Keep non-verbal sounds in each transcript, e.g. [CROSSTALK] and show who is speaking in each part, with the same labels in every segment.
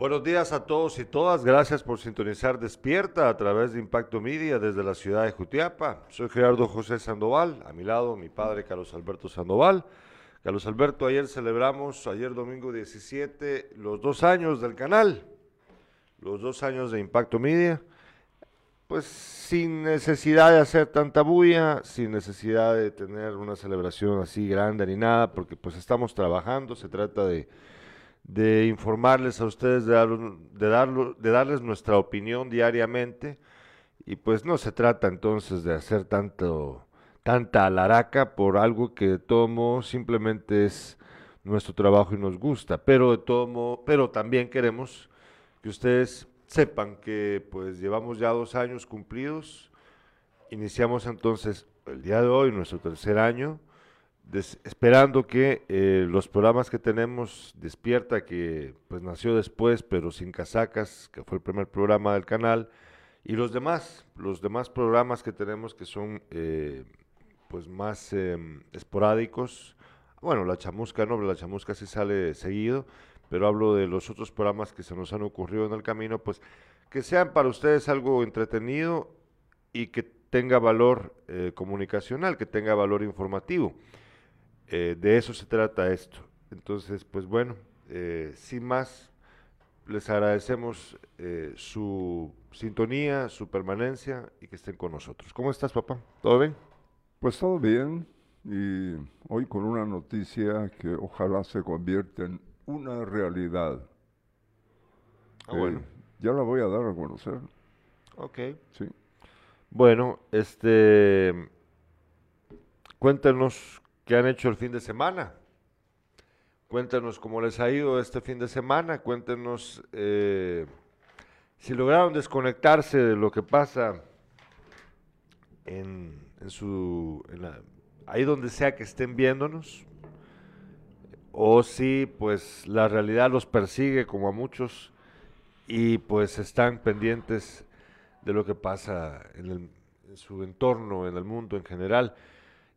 Speaker 1: Buenos días a todos y todas. Gracias por sintonizar Despierta a través de Impacto Media desde la ciudad de Jutiapa. Soy Gerardo José Sandoval. A mi lado, mi padre Carlos Alberto Sandoval. Carlos Alberto, ayer celebramos, ayer domingo 17, los dos años del canal, los dos años de Impacto Media. Pues sin necesidad de hacer tanta bulla, sin necesidad de tener una celebración así grande ni nada, porque pues estamos trabajando, se trata de de informarles a ustedes, de, de, de darles nuestra opinión diariamente. Y pues no se trata entonces de hacer tanto, tanta alaraca por algo que de todo simplemente es nuestro trabajo y nos gusta. Pero de todo pero también queremos que ustedes sepan que pues llevamos ya dos años cumplidos. Iniciamos entonces el día de hoy nuestro tercer año esperando que eh, los programas que tenemos, Despierta, que pues nació después, pero sin casacas, que fue el primer programa del canal, y los demás, los demás programas que tenemos que son eh, pues más em, esporádicos. Bueno, la chamusca no, la chamusca sí sale seguido, pero hablo de los otros programas que se nos han ocurrido en el camino, pues que sean para ustedes algo entretenido y que tenga valor eh, comunicacional, que tenga valor informativo. Eh, de eso se trata esto. Entonces, pues bueno, eh, sin más, les agradecemos eh, su sintonía, su permanencia y que estén con nosotros. ¿Cómo estás, papá? ¿Todo bien?
Speaker 2: Pues todo bien y hoy con una noticia que ojalá se convierta en una realidad.
Speaker 1: Ah, bueno.
Speaker 2: Ya la voy a dar a conocer.
Speaker 1: Ok.
Speaker 2: Sí.
Speaker 1: Bueno, este, cuéntenos ¿Qué han hecho el fin de semana? Cuéntenos cómo les ha ido este fin de semana, cuéntenos eh, si lograron desconectarse de lo que pasa en, su, ahí donde sea que estén viéndonos, o si pues la realidad los persigue como a muchos y pues están pendientes de lo que pasa en su entorno, en el mundo en general.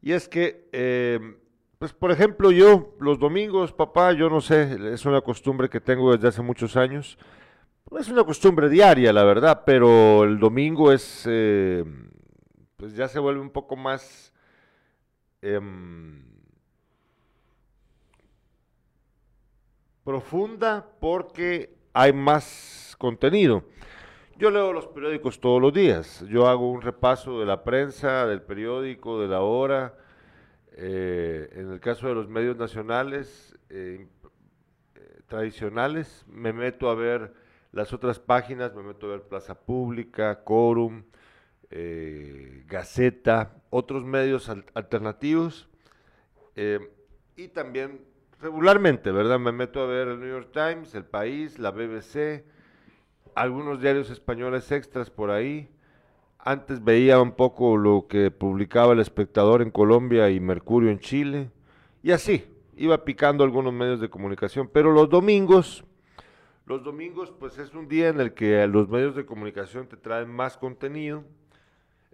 Speaker 1: Y es que, eh, pues por ejemplo, yo los domingos, papá, yo no sé, es una costumbre que tengo desde hace muchos años. Es una costumbre diaria, la verdad, pero el domingo es, eh, pues ya se vuelve un poco más... Em, profunda porque hay más contenido. Yo leo los periódicos todos los días. Yo hago un repaso de la prensa, del periódico, de la hora. Eh, en el caso de los medios nacionales eh, eh, tradicionales, me meto a ver las otras páginas, me meto a ver Plaza Pública, Quorum, Gaceta, otros medios alternativos. y también regularmente, ¿verdad? Me meto a ver el New York Times, El País, la BBC algunos diarios españoles extras por ahí. Antes veía un poco lo que publicaba El Espectador en Colombia y Mercurio en Chile. Y así, iba picando algunos medios de comunicación. Pero los domingos, los domingos pues es un día en el que los medios de comunicación te traen más contenido.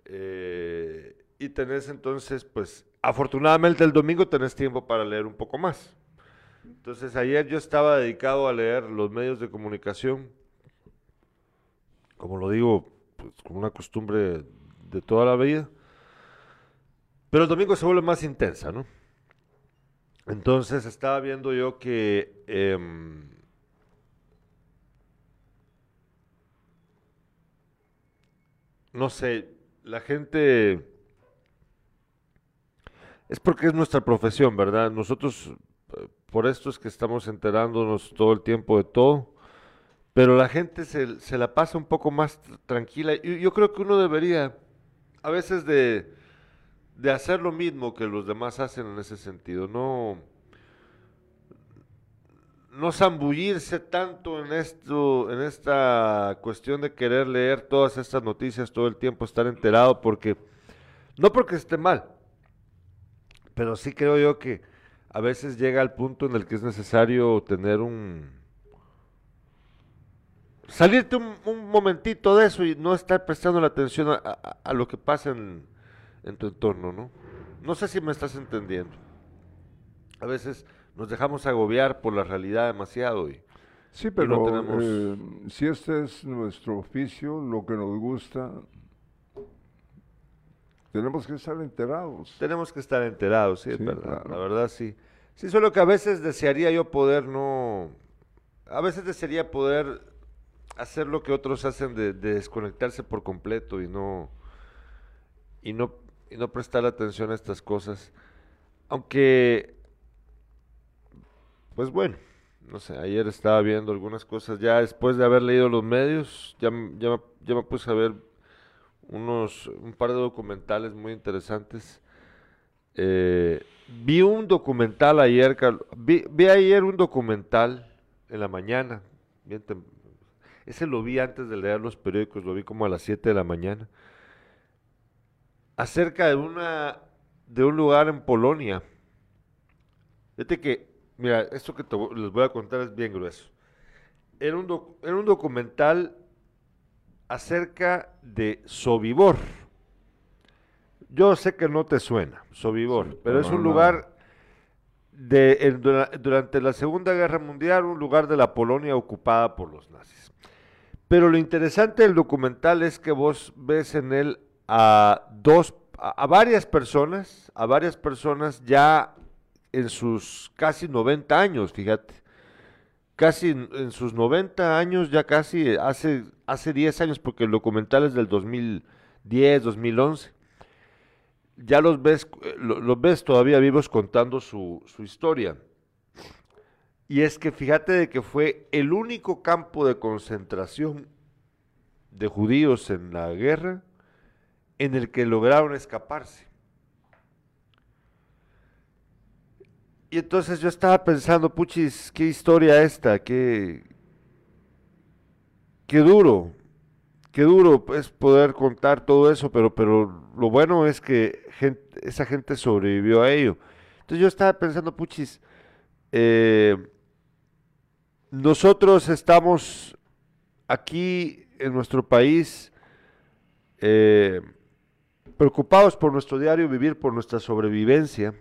Speaker 1: Eh, y tenés entonces, pues, afortunadamente el domingo tenés tiempo para leer un poco más. Entonces ayer yo estaba dedicado a leer los medios de comunicación como lo digo, pues, como una costumbre de toda la vida. Pero el domingo se vuelve más intensa, ¿no? Entonces estaba viendo yo que em, no sé, la gente es porque es nuestra profesión, ¿verdad? Nosotros eh, por esto es que estamos enterándonos todo el tiempo de todo pero la gente se, se la pasa un poco más tranquila. Y yo creo que uno debería a veces de, de hacer lo mismo que los demás hacen en ese sentido, no, no zambullirse tanto en esto, en esta cuestión de querer leer todas estas noticias todo el tiempo, estar enterado, porque, no porque esté mal, pero sí creo yo que a veces llega al punto en el que es necesario tener un, salirte un, momentito de eso y no estar prestando la atención a, lo que pasa en, tu entorno, ¿no? No sé si me estás entendiendo. A veces nos dejamos agobiar por la realidad demasiado y,
Speaker 2: Sí, pero eh, si este es nuestro oficio, lo que nos gusta, tenemos que estar enterados.
Speaker 1: Tenemos que estar enterados, sí, es verdad. La verdad, sí. Sí, solo que a veces desearía yo poder no... A veces desearía poder hacer lo que otros hacen de, desconectarse por completo y no... Y no, y no prestar atención a estas cosas. Aunque... Pues bueno, no sé, ayer estaba viendo algunas cosas, ya después de haber leído los medios, ya, ya, ya me puse a ver unos, un par de documentales muy interesantes. Eh, vi un documental ayer, vi, vi, ayer un documental en la mañana, ese lo vi antes de leer los periódicos, lo vi como a las 7 de la mañana, acerca de una de un lugar en Polonia. Fíjate que, mira, esto que les voy a contar es bien grueso. Era un, era un documental acerca de Sobibor. Yo sé que no te suena, Sobibor, pero es un lugar de, durante la Segunda Guerra Mundial, un lugar de la Polonia ocupada por los nazis. Pero lo interesante del documental es que vos ves en él a dos, a, varias personas, a varias personas ya en sus casi 90 años, fíjate, casi en, sus 90 años, ya casi hace, hace 10 años, porque el documental es del 2010, 2011, ya los ves, los ves todavía vivos contando su, su historia. Y es que fíjate de que fue el único campo de concentración de judíos en la guerra en el que lograron escaparse. Y entonces yo estaba pensando, puchis, qué historia esta, qué, qué duro, qué duro es poder contar todo eso, pero, pero lo bueno es que esa gente sobrevivió a ello. Entonces yo estaba pensando, puchis, eh, nosotros estamos aquí en nuestro país eh, preocupados por nuestro diario vivir, por nuestra sobrevivencia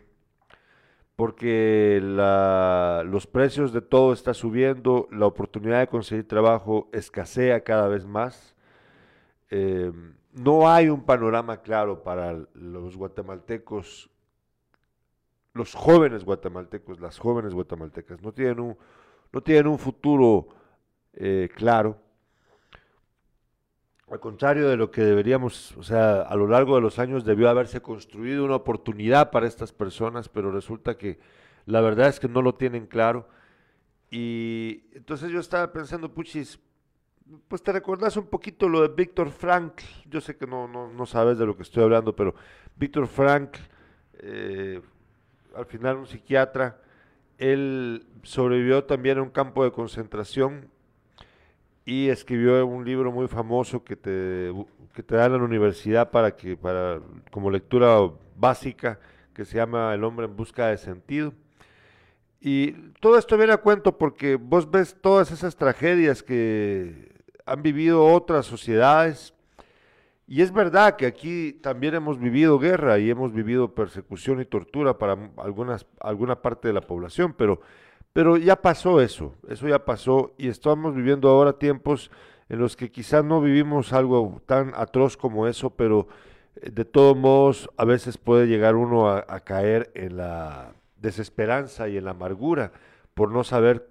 Speaker 1: porque los precios de todo está subiendo, la oportunidad de conseguir trabajo escasea cada vez más. Eh, no hay un panorama claro para los guatemaltecos, los jóvenes guatemaltecos, las jóvenes guatemaltecas, no tienen un, no tienen un futuro eh, claro. Al contrario de lo que deberíamos, o sea, a lo largo de los años debió haberse construido una oportunidad para estas personas, pero resulta que la verdad es que no lo tienen claro. Y entonces yo estaba pensando, puchis, pues te recordás un poquito lo de Víctor Frank, yo sé que no, no, sabes de lo que estoy hablando, pero Víctor Frank, eh, al final un psiquiatra, él sobrevivió también a un campo de concentración y escribió un libro muy famoso que te, que dan en la universidad para que, para, como lectura básica, que se llama El hombre en busca de sentido. Y todo esto viene a cuento porque vos ves todas esas tragedias que han vivido otras sociedades. Y es verdad que aquí también hemos vivido guerra y hemos vivido persecución y tortura para algunas, alguna parte de la población, pero pero ya pasó eso, eso ya pasó y estamos viviendo ahora tiempos en los que quizás no vivimos algo tan atroz como eso, pero eh, de todos modos a veces puede llegar uno a, caer en la desesperanza y en la amargura por no saber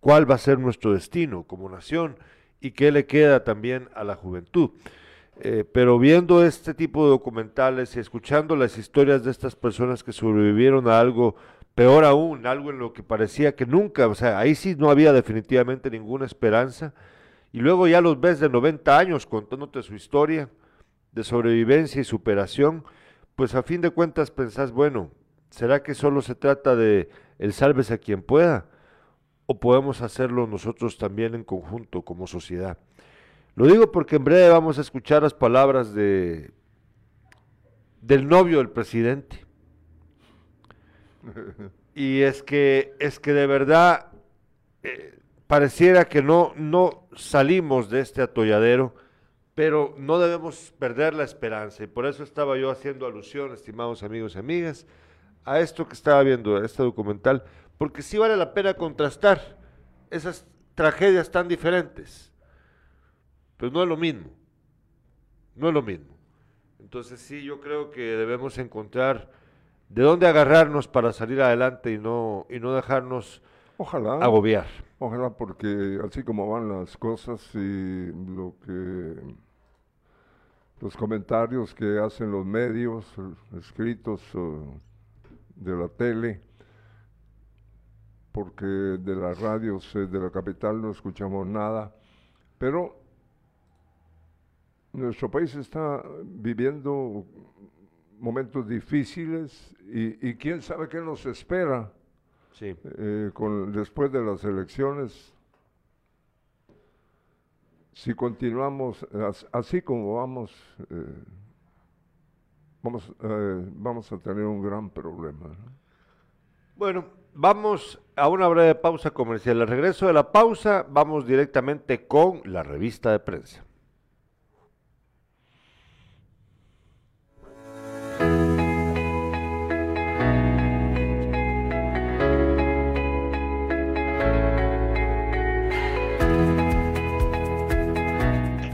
Speaker 1: cuál va a ser nuestro destino como nación y qué le queda también a la juventud. Eh, pero viendo este tipo de documentales y escuchando las historias de estas personas que sobrevivieron a algo Peor aún, algo en lo que parecía que nunca, o sea, ahí sí no había definitivamente ninguna esperanza. Y luego ya los ves de 90 años contándote su historia de sobrevivencia y superación, pues a fin de cuentas pensás, bueno, ¿será que solo se trata de el sálvese a quien pueda? ¿O podemos hacerlo nosotros también en conjunto como sociedad? Lo digo porque en breve vamos a escuchar las palabras de del novio del presidente [LAUGHS] y es que, es que de verdad eh, pareciera que no, no salimos de este atolladero, pero no debemos perder la esperanza. Y por eso estaba yo haciendo alusión, estimados amigos y amigas, a esto que estaba viendo, este documental, porque sí vale la pena contrastar esas tragedias tan diferentes. Pero no es lo mismo. No es lo mismo. Entonces sí, yo creo que debemos encontrar de dónde agarrarnos para salir adelante y no, y no dejarnos
Speaker 2: ojalá,
Speaker 1: agobiar.
Speaker 2: Ojalá, porque así como van las cosas y lo que los comentarios que hacen los medios escritos de la tele, porque de las radios de la capital no escuchamos nada, pero nuestro país está viviendo momentos difíciles y, quién sabe qué nos espera eh, con, después de las elecciones. Si continuamos así como vamos, eh, vamos, eh, vamos a tener un gran problema.
Speaker 1: Bueno, vamos a una breve pausa comercial. Al regreso de la pausa, vamos directamente con la revista de prensa.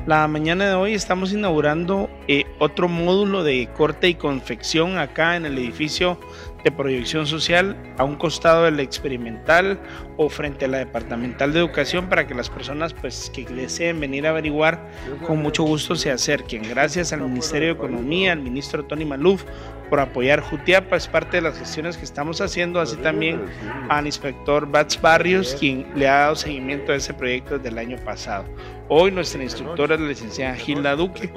Speaker 3: La mañana de hoy estamos inaugurando eh, otro módulo de corte y confección acá en el edificio de proyección social a un costado del experimental o frente a la departamental de educación para que las personas pues que deseen venir a averiguar con mucho gusto se acerquen. Gracias al Ministerio de Economía, al ministro Tony Maluf por apoyar Jutiapa, es parte de las gestiones que estamos haciendo, así también al inspector Bats Barrios, quien le ha dado seguimiento a ese proyecto desde el año pasado. Hoy nuestra instructora es la licenciada Gilda Duque,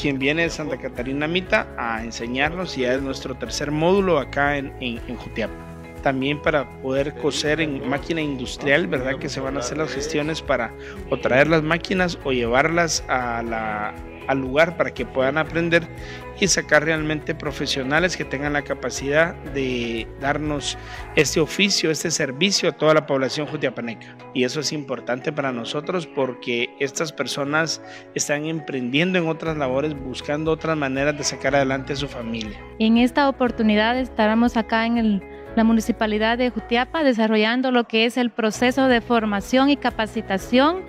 Speaker 3: quien viene de Santa Catarina Mita a enseñarnos y es nuestro tercer módulo acá en, en, Jutiapa. También para poder coser en máquina industrial, ¿verdad? Que se van a hacer las gestiones para o traer las máquinas o llevarlas a al lugar para que puedan aprender y sacar realmente profesionales que tengan la capacidad de darnos este oficio, este servicio a toda la población jutiapaneca. Y eso es importante para nosotros porque estas personas están emprendiendo en otras labores, buscando otras maneras de sacar adelante a su familia.
Speaker 4: En esta oportunidad estaremos acá en la municipalidad de Jutiapa desarrollando lo que es el proceso de formación y capacitación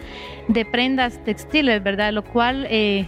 Speaker 4: de prendas textiles, ¿verdad? Lo cual eh,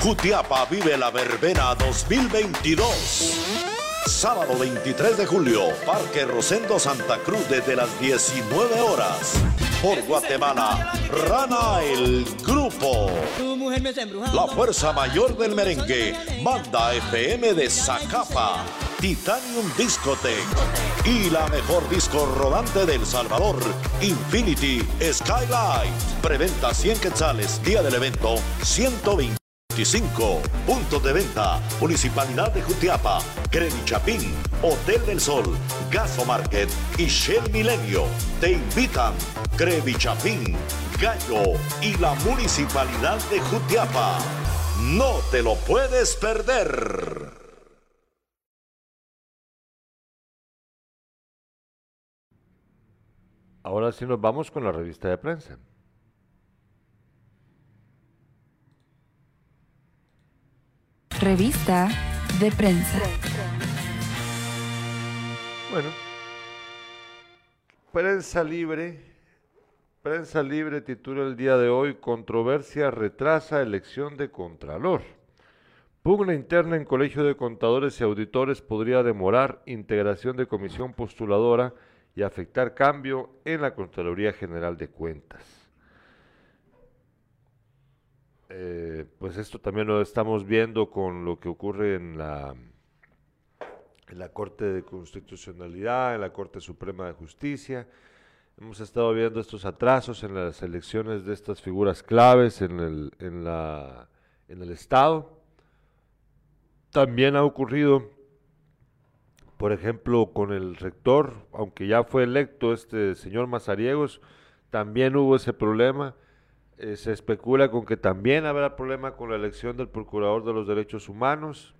Speaker 5: Jutiapa vive la verbena 2022. Sábado 23 de julio, Parque Rosendo Santa Cruz desde las 19 horas. Por Guatemala, Rana el Grupo. La fuerza mayor del merengue, Banda FM de Zacapa, Titanium Discotech y la mejor disco rodante del Salvador, Infinity Skylight. Preventa 100 quetzales, día del evento 120. 25. Puntos de venta. Municipalidad de Jutiapa. Credit Chapín. Hotel del Sol. Gaso Market. Y Shell Milenio. Te invitan. Credit Chapín. Gallo. Y la Municipalidad de Jutiapa. No te lo puedes perder.
Speaker 1: Ahora sí nos vamos con la revista de prensa.
Speaker 6: Revista de prensa.
Speaker 1: Bueno, prensa libre. Prensa libre titula el día de hoy, controversia retrasa elección de Contralor. Pugna interna en Colegio de Contadores y Auditores podría demorar integración de comisión postuladora y afectar cambio en la Contraloría General de Cuentas. Eh, pues esto también lo estamos viendo con lo que ocurre en la, en la Corte de Constitucionalidad, en la Corte Suprema de Justicia. Hemos estado viendo estos atrasos en las elecciones de estas figuras claves en el, en la, en el Estado. También ha ocurrido, por ejemplo, con el rector, aunque ya fue electo este señor Mazariegos, también hubo ese problema eh, se especula con que también habrá problema con la elección del Procurador de los Derechos Humanos.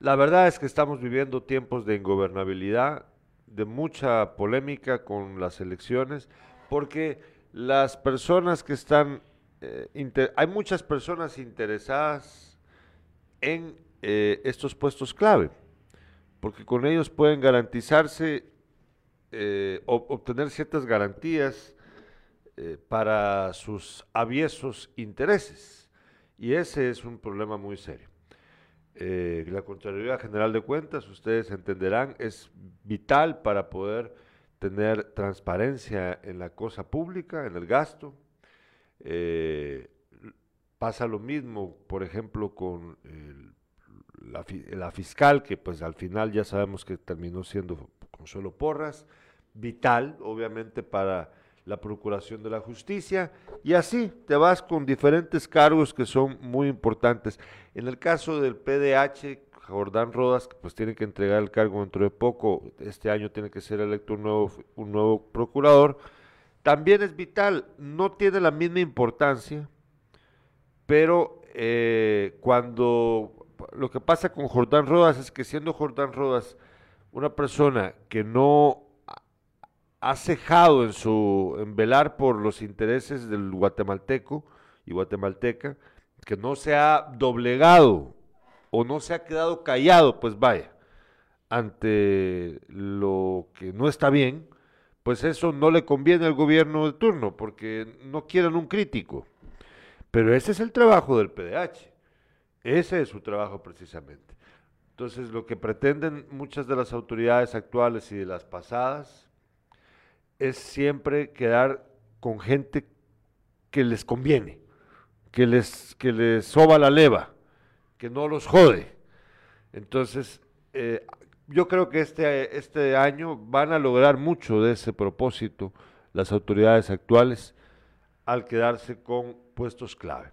Speaker 1: La verdad es que estamos viviendo tiempos de ingobernabilidad, de mucha polémica con las elecciones, porque las personas que están, eh, hay muchas personas interesadas en eh, estos puestos clave, porque con ellos pueden garantizarse, eh, obtener ciertas garantías para sus aviesos intereses. Y ese es un problema muy serio. la Contraloría General de Cuentas, ustedes entenderán, es vital para poder tener transparencia en la cosa pública, en el gasto. Eh, pasa lo mismo, por ejemplo, con la, fiscal, que pues al final ya sabemos que terminó siendo Consuelo Porras, vital, obviamente, para la procuración de la justicia, y así te vas con diferentes cargos que son muy importantes. En el caso del PDH, Jordán Rodas, pues tiene que entregar el cargo dentro de poco, este año tiene que ser electo un nuevo, un nuevo procurador, también es vital, no tiene la misma importancia, pero eh, cuando lo que pasa con Jordán Rodas es que siendo Jordán Rodas una persona que no ha cejado en su en velar por los intereses del guatemalteco y guatemalteca, que no se ha doblegado o no se ha quedado callado, pues vaya, ante lo que no está bien, pues eso no le conviene al gobierno de turno, porque no quieren un crítico. Pero ese es el trabajo del PDH, ese es su trabajo precisamente. Entonces, lo que pretenden muchas de las autoridades actuales y de las pasadas es siempre quedar con gente que les conviene, que les, que les soba la leva, que no los jode. Entonces, eh, yo creo que este, este año van a lograr mucho de ese propósito las autoridades actuales al quedarse con puestos clave.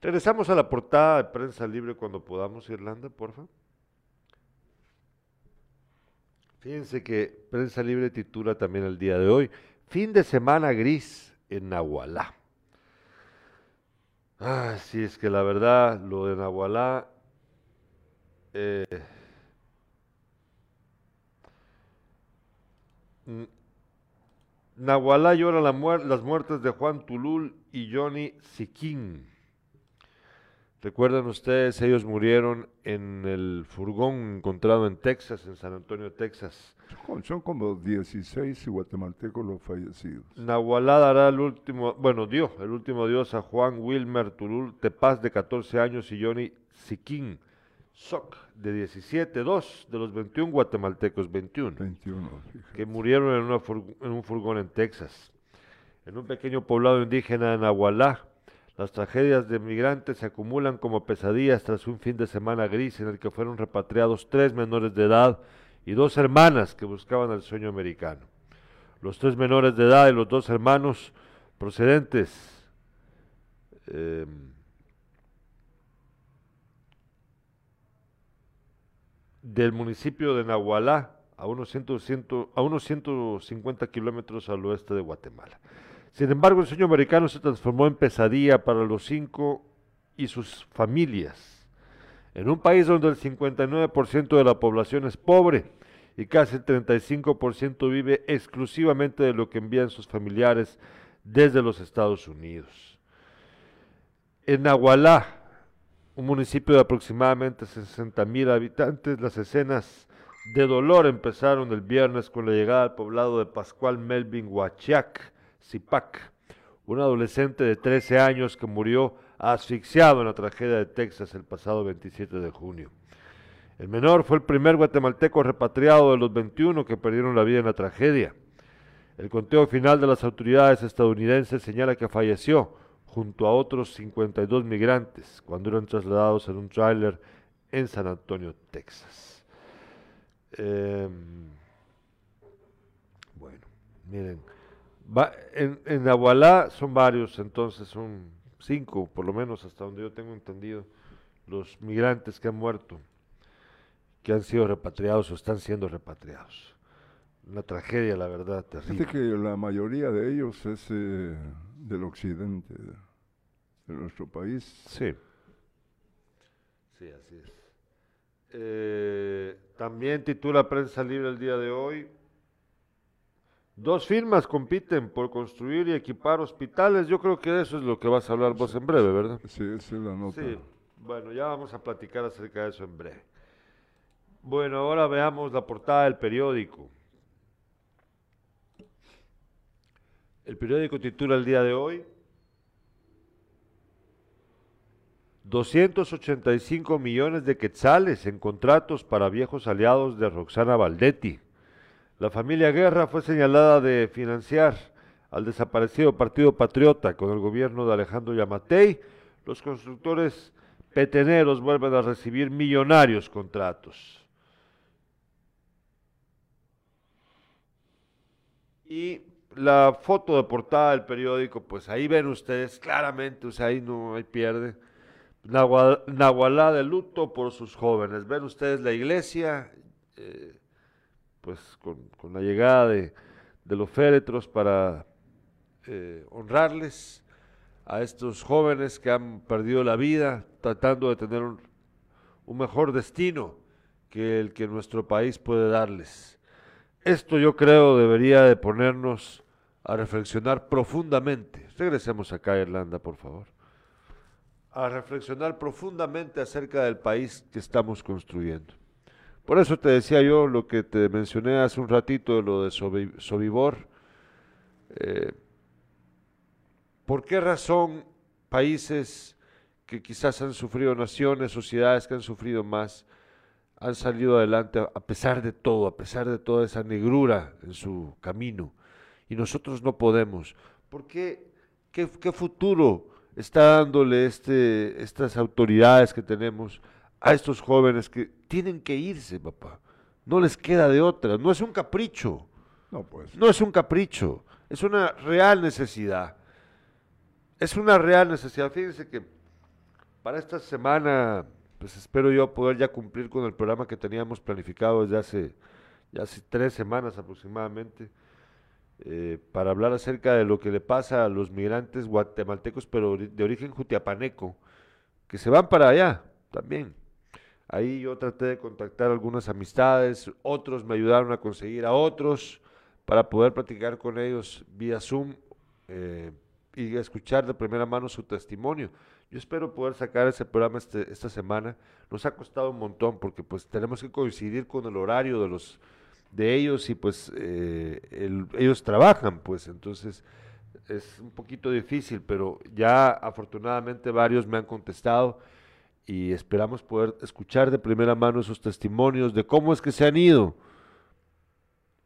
Speaker 1: Regresamos a la portada de prensa libre cuando podamos, Irlanda, por favor. Fíjense que Prensa Libre titula también el día de hoy, fin de semana gris en Nahualá. Ah, sí, es que la verdad, lo de Nahualá. Eh, Nahualá llora las muertes de Juan Tulul y Johnny Siquín. Recuerdan ustedes, ellos murieron en el furgón encontrado en Texas, en San Antonio, Texas.
Speaker 2: Son como 16 guatemaltecos los fallecidos.
Speaker 1: Nahualá dará el último, bueno, dio el último adiós a Juan Wilmer Tulul Tepaz, de 14 años, y Johnny Siquín Soc, de 17, dos de los 21 guatemaltecos, 21,
Speaker 2: 21
Speaker 1: que murieron en, en un furgón en Texas. En un pequeño poblado indígena de Nahualá, las tragedias de migrantes se acumulan como pesadillas tras un fin de semana gris en el que fueron repatriados tres menores de edad y dos hermanas que buscaban el sueño americano. Los tres menores de edad y los dos hermanos procedentes eh, del municipio de Nahualá, a unos, a unos 150 kilómetros al oeste de Guatemala. Sin embargo, el sueño americano se transformó en pesadilla para los cinco y sus familias. En un país donde el 59% de la población es pobre y casi el 35% vive exclusivamente de lo que envían sus familiares desde los Estados Unidos. En Nahualá, un municipio de aproximadamente 60 mil habitantes, las escenas de dolor empezaron el viernes con la llegada al poblado de Pascual Melvin Huachiac, Zipac, un adolescente de 13 años que murió asfixiado en la tragedia de Texas el pasado 27 de junio. El menor fue el primer guatemalteco repatriado de los 21 que perdieron la vida en la tragedia. El conteo final de las autoridades estadounidenses señala que falleció junto a otros 52 migrantes cuando eran trasladados en un tráiler en San Antonio, Texas. Em, bueno, miren, en, en Agualá son varios, entonces son cinco, por lo menos hasta donde yo tengo entendido, los migrantes que han muerto, que han sido repatriados o están siendo repatriados. Una tragedia, la verdad, terrible.
Speaker 2: que la mayoría de ellos es eh, del occidente de, de nuestro país.
Speaker 1: Sí. Sí, así es. Eh, también titula Prensa Libre el día de hoy. Dos firmas compiten por construir y equipar hospitales. Yo creo que eso es lo que vas a hablar vos en breve, ¿verdad?
Speaker 2: Sí, esa es la nota.
Speaker 1: Sí. Bueno, ya vamos a platicar acerca de eso en breve. Bueno, ahora veamos la portada del periódico. El periódico titula el día de hoy 285 millones de quetzales en contratos para viejos aliados de Roxana Valdetti. La familia Guerra fue señalada de financiar al desaparecido Partido Patriota con el gobierno de Alejandro Yamatei. Los constructores peteneros vuelven a recibir millonarios contratos. Y la foto de portada del periódico, pues ahí ven ustedes claramente, o sea, ahí no hay pierde. Nahua- Nahualá de luto por sus jóvenes. Ven ustedes la iglesia, eh, pues con, con la llegada de, de los féretros para eh, honrarles a estos jóvenes que han perdido la vida tratando de tener un, un mejor destino que el que nuestro país puede darles. Esto yo creo debería de ponernos a reflexionar profundamente. Regresemos acá a Irlanda, por favor. A reflexionar profundamente acerca del país que estamos construyendo. Por eso te decía yo lo que te mencioné hace un ratito de lo de Sobi- Sobibor. Eh, ¿Por qué razón países que quizás han sufrido naciones, sociedades que han sufrido más, han salido adelante a a pesar de todo, a pesar de toda esa negrura en su camino? Y nosotros no podemos. ¿Por qué? ¿Qué, qué futuro está dándole este, estas autoridades que tenemos a estos jóvenes que tienen que irse, papá? No les queda de otra. No es un capricho.
Speaker 2: No, pues.
Speaker 1: No es un capricho, es una real necesidad. Es una real necesidad. Fíjense que para esta semana, pues espero yo poder ya cumplir con el programa que teníamos planificado desde hace, ya hace tres semanas aproximadamente, eh, para hablar acerca de lo que le pasa a los migrantes guatemaltecos, pero de origen jutiapaneco, que se van para allá también. Ahí yo traté de contactar algunas amistades, otros me ayudaron a conseguir a otros para poder platicar con ellos vía Zoom eh, y escuchar de primera mano su testimonio. Yo espero poder sacar ese programa este- esta semana. Nos ha costado un montón porque pues tenemos que coincidir con el horario de los de ellos y pues eh, el- ellos trabajan pues entonces es un poquito difícil, pero ya afortunadamente varios me han contestado y esperamos poder escuchar de primera mano esos testimonios de cómo es que se han ido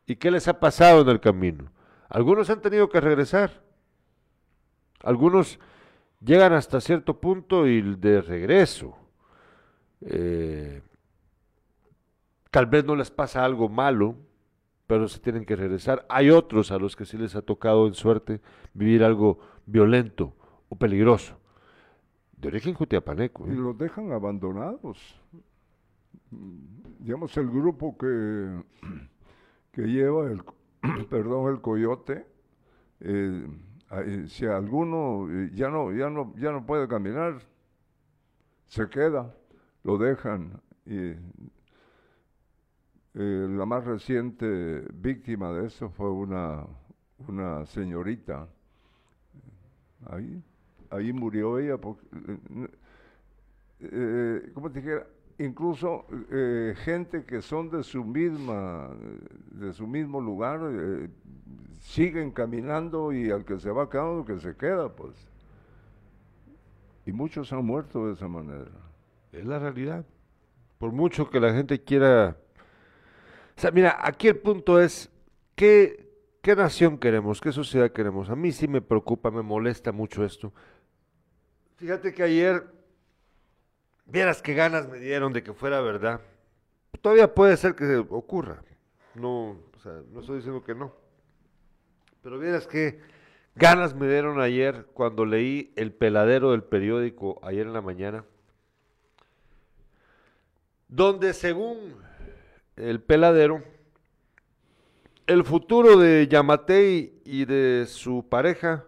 Speaker 1: y qué les ha pasado en el camino. Algunos han tenido que regresar, algunos llegan hasta cierto punto y de regreso. eh, tal vez no les pasa algo malo, pero se tienen que regresar. Hay otros a los que sí les ha tocado en suerte vivir algo violento o peligroso. De origen jutiapaneco.
Speaker 2: Y
Speaker 1: ¿eh?
Speaker 2: los dejan abandonados. Digamos, el grupo que, [CLEARS THROAT] que lleva el, [CLEARS THROAT] perdón, el coyote, eh, si alguno eh, ya no, ya, no, ya no puede caminar, se queda, lo dejan. Y, eh, la más reciente víctima de eso fue una, una señorita. Ahí, ahí murió ella porque, eh, eh, ¿cómo te dijera? Incluso eh, gente que son de su misma, de su mismo lugar, eh, siguen caminando y al que se va quedando, que se queda, pues. Y muchos han muerto de esa manera.
Speaker 1: Es la realidad. Por mucho que la gente quiera... O sea, mira, aquí el punto es, ¿qué, qué nación queremos? ¿Qué sociedad queremos? A mí sí me preocupa, me molesta mucho esto. Fíjate que ayer, vieras qué ganas me dieron de que fuera verdad. Todavía puede ser que ocurra. No, o sea, no estoy diciendo que no. Pero vieras qué ganas me dieron ayer cuando leí el peladero del periódico ayer en la mañana donde según el peladero, el futuro de Yamatei y de su pareja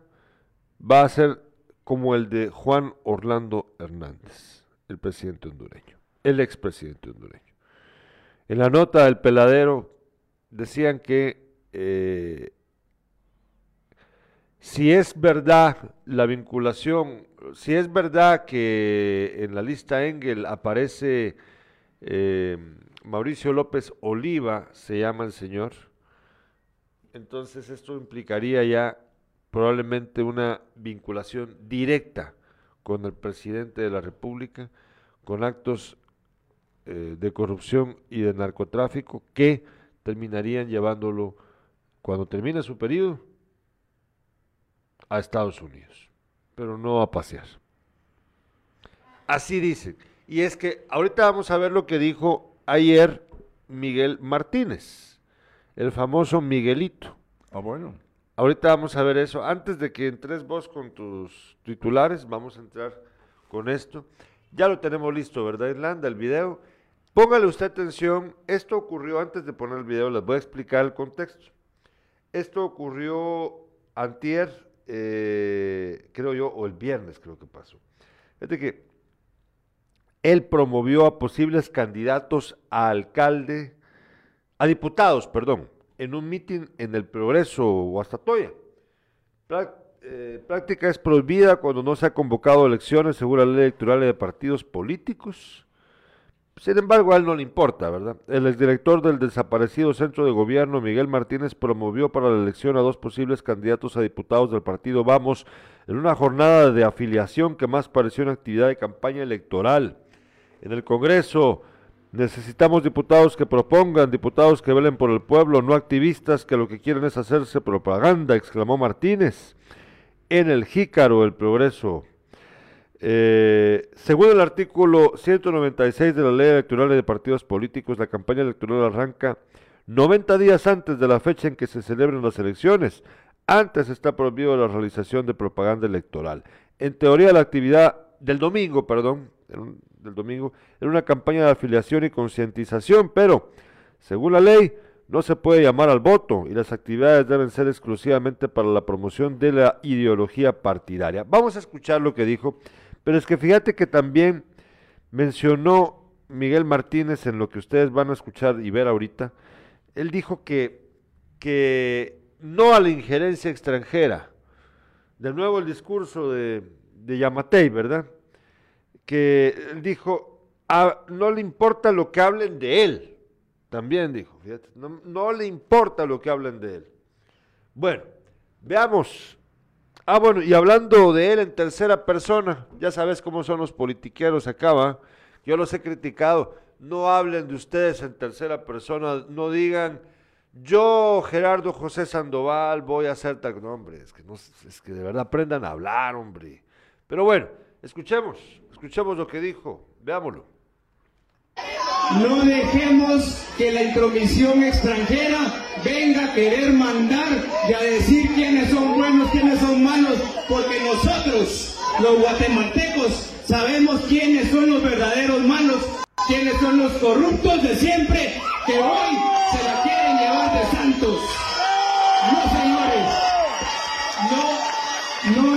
Speaker 1: va a ser como el de Juan Orlando Hernández, el presidente hondureño, el expresidente hondureño. En la nota del peladero decían que eh, si es verdad la vinculación, si es verdad que en la lista Engel aparece eh, Mauricio López Oliva, se llama el señor, entonces esto implicaría ya probablemente una vinculación directa con el presidente de la República, con actos eh, de corrupción y de narcotráfico que terminarían llevándolo, cuando termine su periodo, a Estados Unidos, pero no a pasear. Así dicen. Y es que ahorita vamos a ver lo que dijo ayer Miguel Martínez, el famoso Miguelito.
Speaker 2: Ah, bueno.
Speaker 1: Ahorita vamos a ver eso. Antes de que entres vos con tus titulares, vamos a entrar con esto. Ya lo tenemos listo, ¿verdad, Irlanda? El video. Póngale usted atención. Esto ocurrió antes de poner el video. Les voy a explicar el contexto. Esto ocurrió antier, eh, creo yo, o el viernes creo que pasó. Fíjate que él promovió a posibles candidatos a alcalde, a diputados, perdón, en un mitin en el Progreso Guastatoya. Prá- eh, práctica es prohibida cuando no se ha convocado elecciones según la ley electoral de partidos políticos. Sin embargo, a él no le importa, ¿verdad? El exdirector del desaparecido centro de gobierno, Miguel Martínez, promovió para la elección a dos posibles candidatos a diputados del partido Vamos en una jornada de afiliación que más pareció una actividad de campaña electoral. En el Congreso necesitamos diputados que propongan, diputados que velen por el pueblo, no activistas que lo que quieren es hacerse propaganda, exclamó Martínez. En el Jícaro, el Progreso. Eh, según el artículo 196 de la Ley Electoral de Partidos Políticos, la campaña electoral arranca 90 días antes de la fecha en que se celebren las elecciones. Antes está prohibido la realización de propaganda electoral. En teoría, la actividad del domingo, perdón, del domingo, era una campaña de afiliación y concientización, pero según la ley, no se puede llamar al voto y las actividades deben ser exclusivamente para la promoción de la ideología partidaria. Vamos a escuchar lo que dijo, pero es que fíjate que también mencionó Miguel Martínez en lo que ustedes van a escuchar y ver ahorita. Él dijo que, que no a la injerencia extranjera. De nuevo el discurso de, de Yamatei, ¿verdad? Que dijo, "Ah, no le importa lo que hablen de él. También dijo, fíjate, no, no le importa lo que hablen de él. Bueno, veamos. Ah, bueno, y hablando de él en tercera persona, ya sabes cómo son los politiqueros acá, ¿va? Yo los he criticado. No hablen de ustedes en tercera persona, no digan, yo, Gerardo José Sandoval, voy a hacer tal. No, hombre, es que, no, es que de verdad aprendan a hablar, hombre. Pero bueno, escuchemos, escuchemos lo que dijo, veámoslo.
Speaker 7: No dejemos que la intromisión extranjera venga a querer mandar y a decir quiénes son buenos, quiénes son malos, porque nosotros, los guatemaltecos, sabemos quiénes son los verdaderos malos, quiénes son los corruptos de siempre, que hoy se la quieren llevar de santos. No, señores, no, no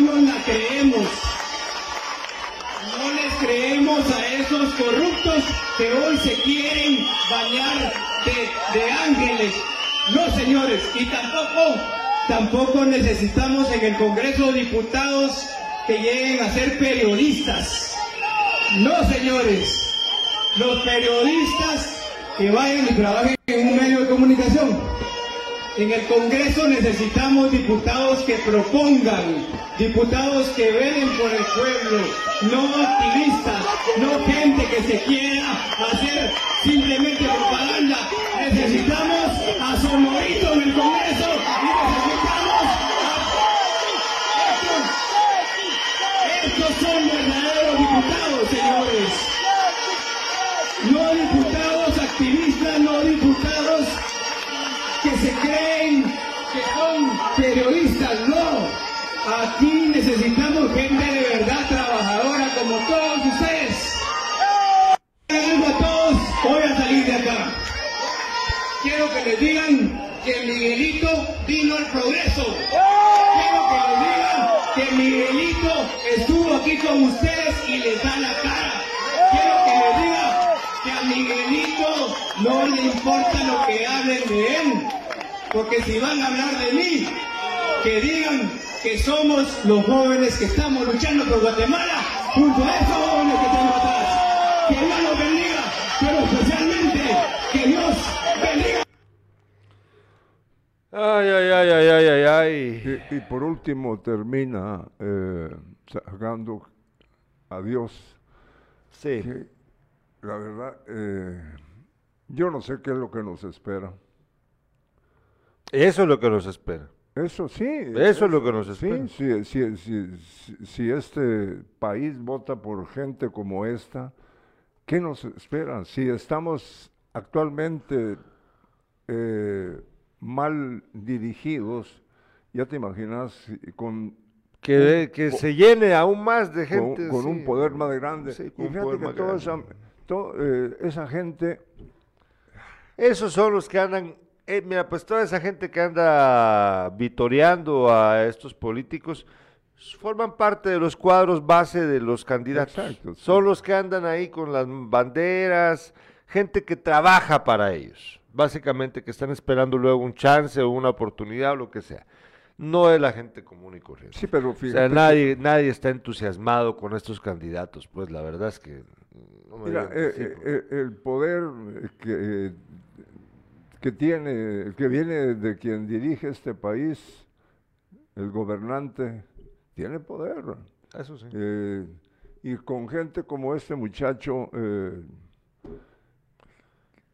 Speaker 7: corruptos que hoy se quieren bañar de, ángeles. No, señores, y tampoco, tampoco necesitamos en el Congreso diputados que lleguen a ser periodistas. No, señores, los periodistas que vayan y trabajen en un medio de comunicación. En el Congreso necesitamos diputados que propongan, diputados que velen por el pueblo, no activistas, no gente que se quiera hacer simplemente propaganda. Necesitamos a periodistas, no. Aquí necesitamos gente de verdad trabajadora como todos ustedes. A todos, voy a salir de acá. Quiero que les digan que Miguelito vino al progreso. Quiero que me digan que Miguelito estuvo aquí con ustedes y les da la cara. Quiero que me digan que a Miguelito no le importa lo que hablen de él. Porque si van a hablar de mí, que digan que somos los jóvenes que estamos luchando por Guatemala junto a esos jóvenes que tengo atrás. Que Dios los bendiga, pero especialmente que Dios bendiga.
Speaker 1: Ay, ay, ay, ay, ay, ay, ay.
Speaker 2: Y, y por último termina eh, sacando a Dios.
Speaker 1: Sí.
Speaker 2: que, la verdad, eh, yo no sé qué es lo que nos espera.
Speaker 1: Eso es lo que nos espera.
Speaker 2: Eso sí.
Speaker 1: Eso es lo que nos espera.
Speaker 2: Sí, si, si, si, si- si este país vota por gente como esta, ¿qué nos espera? Si estamos actualmente eh, mal dirigidos, ya te imaginas, con,
Speaker 1: Que, se llene aún más de
Speaker 2: con,
Speaker 1: gente.
Speaker 2: con
Speaker 1: sí.
Speaker 2: un poder más grande.
Speaker 1: Sí,
Speaker 2: y
Speaker 1: con
Speaker 2: fíjate que toda esa,
Speaker 1: grande.
Speaker 2: to- eh, esa gente
Speaker 1: Esos son los que andan. Eh, mira, pues toda esa gente que anda vitoreando a estos políticos forman parte de los cuadros base de los candidatos.
Speaker 2: Exacto, sí.
Speaker 1: Son los que andan ahí con las banderas, gente que trabaja para ellos. Básicamente que están esperando luego un chance o una oportunidad o lo que sea. No es la gente común y corriente.
Speaker 2: Sí, pero
Speaker 1: O
Speaker 2: fíjate.
Speaker 1: sea,
Speaker 2: que-
Speaker 1: nadie, nadie está entusiasmado con estos candidatos. Pues la verdad es que. no me
Speaker 2: Mira, eh, eh, el poder que, que tiene, que viene de quien dirige este país, el gobernante, tiene poder.
Speaker 1: Eso sí.
Speaker 2: Eh, y con gente como este muchacho. eh,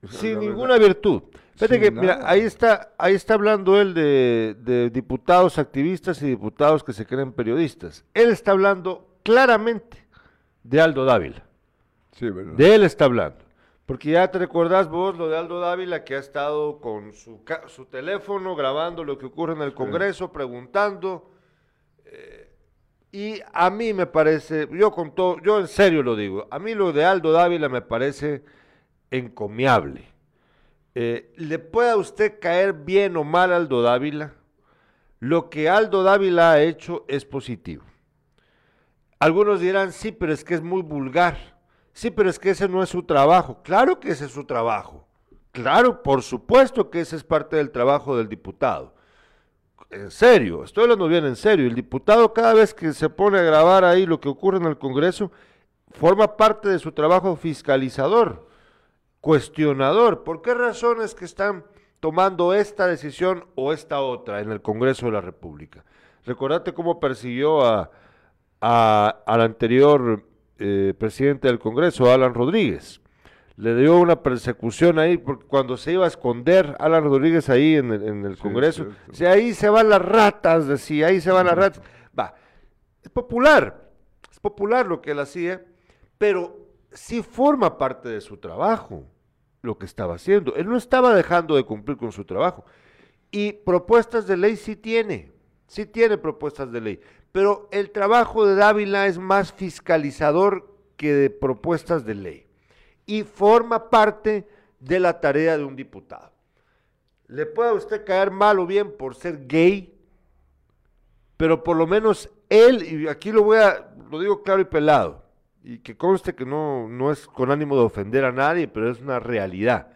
Speaker 1: Sin ninguna
Speaker 2: verdad-
Speaker 1: virtud. Fíjate
Speaker 2: Sin
Speaker 1: que, mira, ahí está, ahí está hablando él de, de diputados activistas y diputados que se creen periodistas. Él está hablando claramente de Aldo Dávila.
Speaker 2: Sí, ¿verdad?
Speaker 1: De él está hablando. Porque ya te recordás vos lo de Aldo Dávila que ha estado con su, su teléfono grabando lo que ocurre en el Congreso, preguntando. eh, y a mí me parece, yo con todo, yo en serio lo digo, a mí lo de Aldo Dávila me parece encomiable. Eh, ¿Le puede a usted caer bien o mal a Aldo Dávila? Lo que Aldo Dávila ha hecho es positivo. Algunos dirán, sí, pero es que es muy vulgar. Sí, pero es que ese no es su trabajo. Claro que ese es su trabajo. Claro, por supuesto que ese es parte del trabajo del diputado. En serio, estoy hablando bien en serio. El diputado cada vez que se pone a grabar ahí lo que ocurre en el Congreso, forma parte de su trabajo fiscalizador, cuestionador. ¿Por qué razones que están tomando esta decisión o esta otra en el Congreso de la República? Recordate cómo persiguió a, a- al anterior eh, presidente del Congreso, Alan Rodríguez. Le dio una persecución ahí porque cuando se iba a esconder Alan Rodríguez ahí en el, en el
Speaker 2: Sí,
Speaker 1: Congreso, si ahí se van las ratas, decía, ahí se van las ratas. Va, es popular, es popular lo que él hacía, pero sí forma parte de su trabajo lo que estaba haciendo. Él no estaba dejando de cumplir con su trabajo. Y propuestas de ley sí tiene, sí tiene propuestas de ley, pero el trabajo de Dávila es más fiscalizador que de propuestas de ley. Y forma parte de la tarea de un diputado. Le puede a usted caer mal o bien por ser gay, pero por lo menos él, y aquí lo voy a, lo digo claro y pelado, y que conste que no, no es con ánimo de ofender a nadie, pero es una realidad.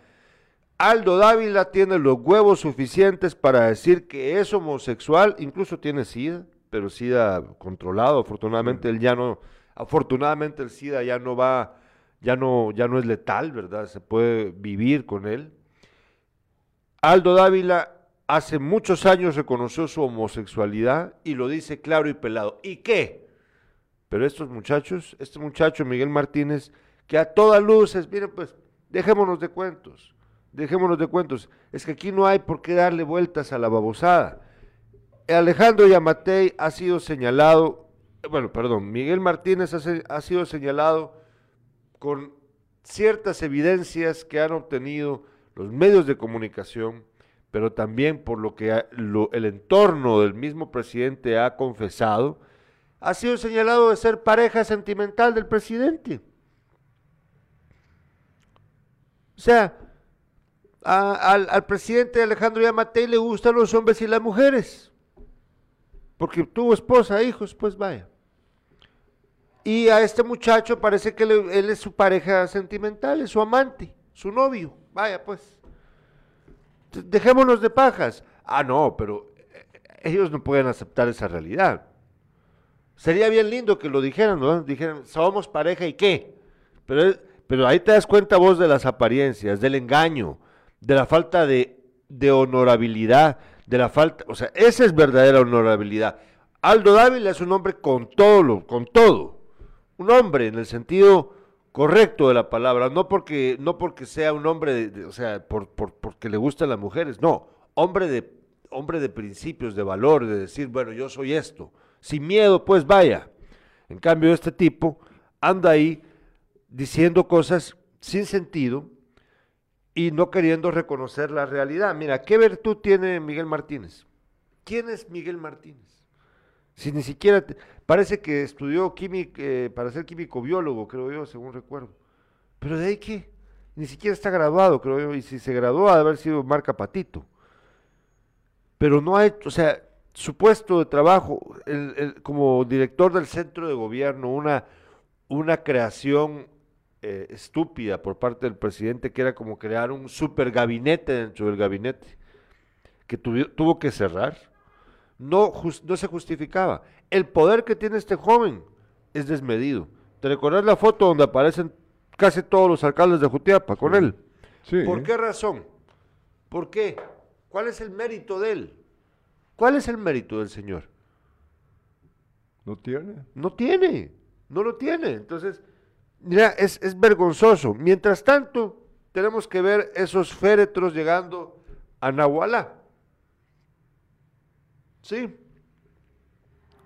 Speaker 1: Aldo Dávila tiene los huevos suficientes para decir que es homosexual, incluso tiene SIDA, pero SIDA controlado, afortunadamente él ya no, afortunadamente el SIDA ya no va, ya no, ya no es letal, ¿verdad? Se puede vivir con él. Aldo Dávila hace muchos años reconoció su homosexualidad y lo dice claro y pelado. ¿Y qué? Pero estos muchachos, este muchacho Miguel Martínez, que a todas luces, miren pues, dejémonos de cuentos, dejémonos de cuentos. Es que aquí no hay por qué darle vueltas a la babosada. Alejandro Yamatei ha sido señalado, bueno, perdón, Miguel Martínez ha, sido señalado con ciertas evidencias que han obtenido los medios de comunicación, pero también por lo que el entorno del mismo presidente ha confesado, ha sido señalado de ser pareja sentimental del presidente. O sea, al, al presidente Alejandro Yamatei le gustan los hombres y las mujeres. Porque tuvo esposa, hijos, pues vaya. Y a este muchacho parece que él es su pareja sentimental, es su amante, su novio. Vaya, pues. Dejémonos de pajas. Ah, no, pero eh, ellos no pueden aceptar esa realidad. Sería bien lindo que lo dijeran, ¿no? Dijeran, somos pareja y qué. Pero, pero ahí te das cuenta vos de las apariencias, del engaño, de la falta de, de honorabilidad, de la falta, o sea, esa es verdadera honorabilidad. Aldo Dávila es un hombre con todo, lo- con todo. Un hombre en el sentido correcto de la palabra, no porque, no porque sea un hombre, o sea, por, por- porque le gustan las mujeres, no, hombre de, hombre de principios, de valor, de decir, bueno, yo soy esto, sin miedo, pues vaya. En cambio, este tipo anda ahí diciendo cosas sin sentido y no queriendo reconocer la realidad. Mira, ¿qué virtud tiene Miguel Martínez? ¿Quién es Miguel Martínez? Si ni siquiera, te- parece que estudió química, eh, para ser químico biólogo, creo yo, según recuerdo. Pero de ahí qué? Ni siquiera está graduado, creo yo, y si se graduó ha de haber sido marca Patito. Pero no ha hecho, o sea, su puesto de trabajo como director del centro de gobierno, una, una creación eh, estúpida por parte del presidente, que era como crear un super gabinete dentro del gabinete, que tuvi- tuvo que cerrar no, no se justificaba. El poder que tiene este joven es desmedido. ¿Te recuerdas la foto donde aparecen casi todos los alcaldes de Jutiapa con él?
Speaker 2: Sí.
Speaker 1: ¿Por qué razón? ¿Por qué? ¿Cuál es el mérito de él? ¿Cuál es el mérito del señor?
Speaker 2: No tiene.
Speaker 1: No tiene, no lo tiene. Entonces, mira, es, es vergonzoso. Mientras tanto, tenemos que ver esos féretros llegando a Nahualá. ¿Sí?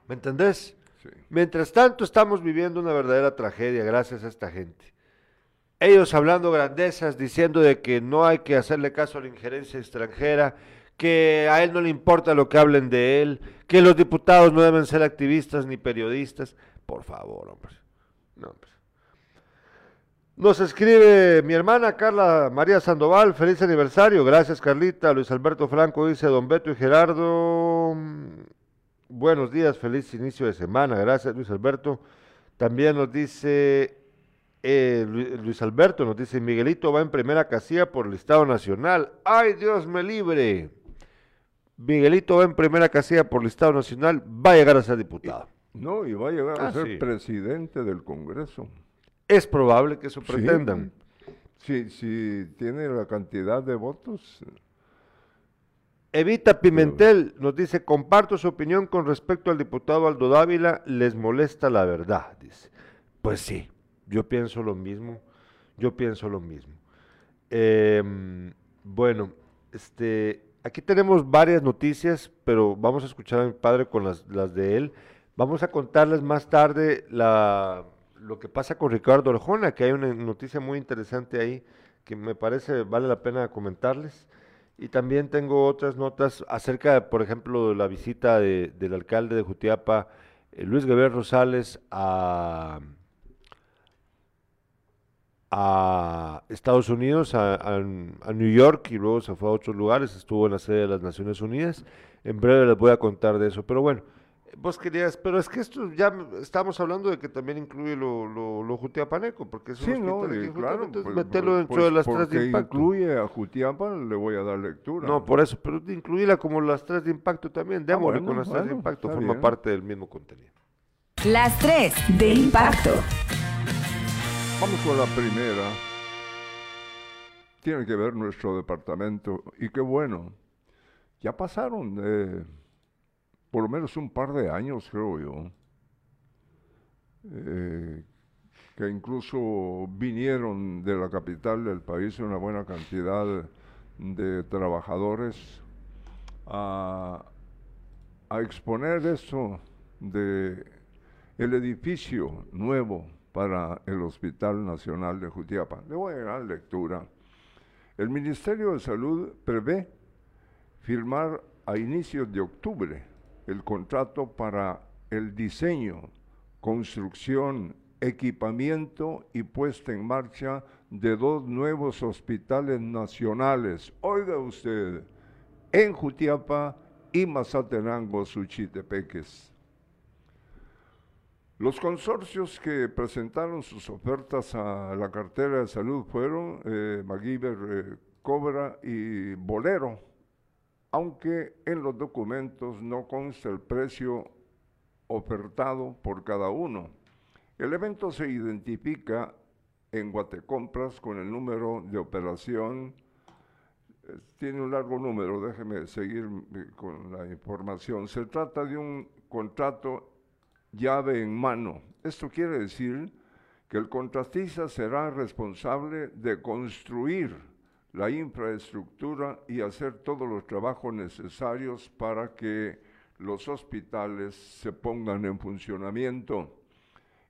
Speaker 1: ¿Me entendés?
Speaker 2: Sí.
Speaker 1: Mientras tanto, estamos viviendo una verdadera tragedia gracias a esta gente. Ellos hablando grandezas, diciendo de que no hay que hacerle caso a la injerencia extranjera, que a él no le importa lo que hablen de él, que los diputados no deben ser activistas ni periodistas. Por favor, hombre. No, hombre. Nos escribe mi hermana Carla María Sandoval, feliz aniversario. Gracias, Carlita. Luis Alberto Franco dice, don Beto y Gerardo, mm, buenos días, feliz inicio de semana. Gracias, Luis Alberto. También nos dice eh, Lu- Luis Alberto, nos dice, Miguelito va en primera casilla por el Estado Nacional. ¡Ay, Dios me libre! Miguelito va en primera casilla por el Estado Nacional, va a llegar a ser diputado.
Speaker 2: No, y va a llegar
Speaker 1: Ah,
Speaker 2: a ser
Speaker 1: sí.
Speaker 2: presidente del Congreso.
Speaker 1: Es probable que eso
Speaker 2: Sí.
Speaker 1: pretendan.
Speaker 2: Si, si tiene la cantidad de votos,
Speaker 1: Evita Pimentel nos dice, comparto su opinión con respecto al diputado Aldo Dávila, les molesta la verdad, dice. Pues sí, yo pienso lo mismo, yo pienso lo mismo. Em, bueno, este, aquí tenemos varias noticias, pero vamos a escuchar a mi padre con las, las de él. Vamos a contarles más tarde la, lo que pasa con Ricardo Arjona, que hay una noticia muy interesante ahí que me parece vale la pena comentarles. Y también tengo otras notas acerca, por ejemplo, de la visita de- del alcalde de Jutiapa, eh, Luis Gabriel Rosales, a, Estados Unidos, a- a New York, y luego se fue a otros lugares, estuvo en la sede de las Naciones Unidas. En breve les voy a contar de eso. Pero bueno, vos querías, pero es que esto ya estamos hablando de que también incluye lo, lo, lo jutiapaneco, porque es un
Speaker 2: sí, no, claro,
Speaker 1: entonces
Speaker 2: pues,
Speaker 1: meterlo
Speaker 2: pues,
Speaker 1: dentro
Speaker 2: pues,
Speaker 1: de las tres
Speaker 2: porque
Speaker 1: de impacto.
Speaker 2: incluye a Jutiapa, le voy a dar lectura.
Speaker 1: No, por eso, pero incluirla como las tres de impacto también. Démosle
Speaker 2: Ah, bueno,
Speaker 1: con las tres de impacto, forma
Speaker 2: bien.
Speaker 1: parte del mismo contenido.
Speaker 6: Las 3 de impacto.
Speaker 2: Vamos con la primera. Tiene que ver nuestro departamento y qué bueno. Ya pasaron eh, por lo menos un par de años, creo yo, eh, que incluso vinieron de la capital del país una buena cantidad de trabajadores a, exponer eso de el edificio nuevo para el Hospital Nacional de Jutiapa. Le voy a dar lectura. El Ministerio de Salud prevé firmar a inicios de octubre el contrato para el diseño, construcción, equipamiento y puesta en marcha de dos nuevos hospitales nacionales. Oiga usted, en Jutiapa y Mazatenango, Suchitepeques. Los consorcios que presentaron sus ofertas a la cartera de salud fueron eh, eh, Cobra y Bolero, aunque en los documentos no consta el precio ofertado por cada uno. El evento se identifica en Guatecompras con el número de operación. Eh, tiene un largo número, déjeme seguir con la información. Se trata de un contrato llave en mano. Esto quiere decir que el contratista será responsable de construir la infraestructura y hacer todos los trabajos necesarios para que los hospitales se pongan en funcionamiento.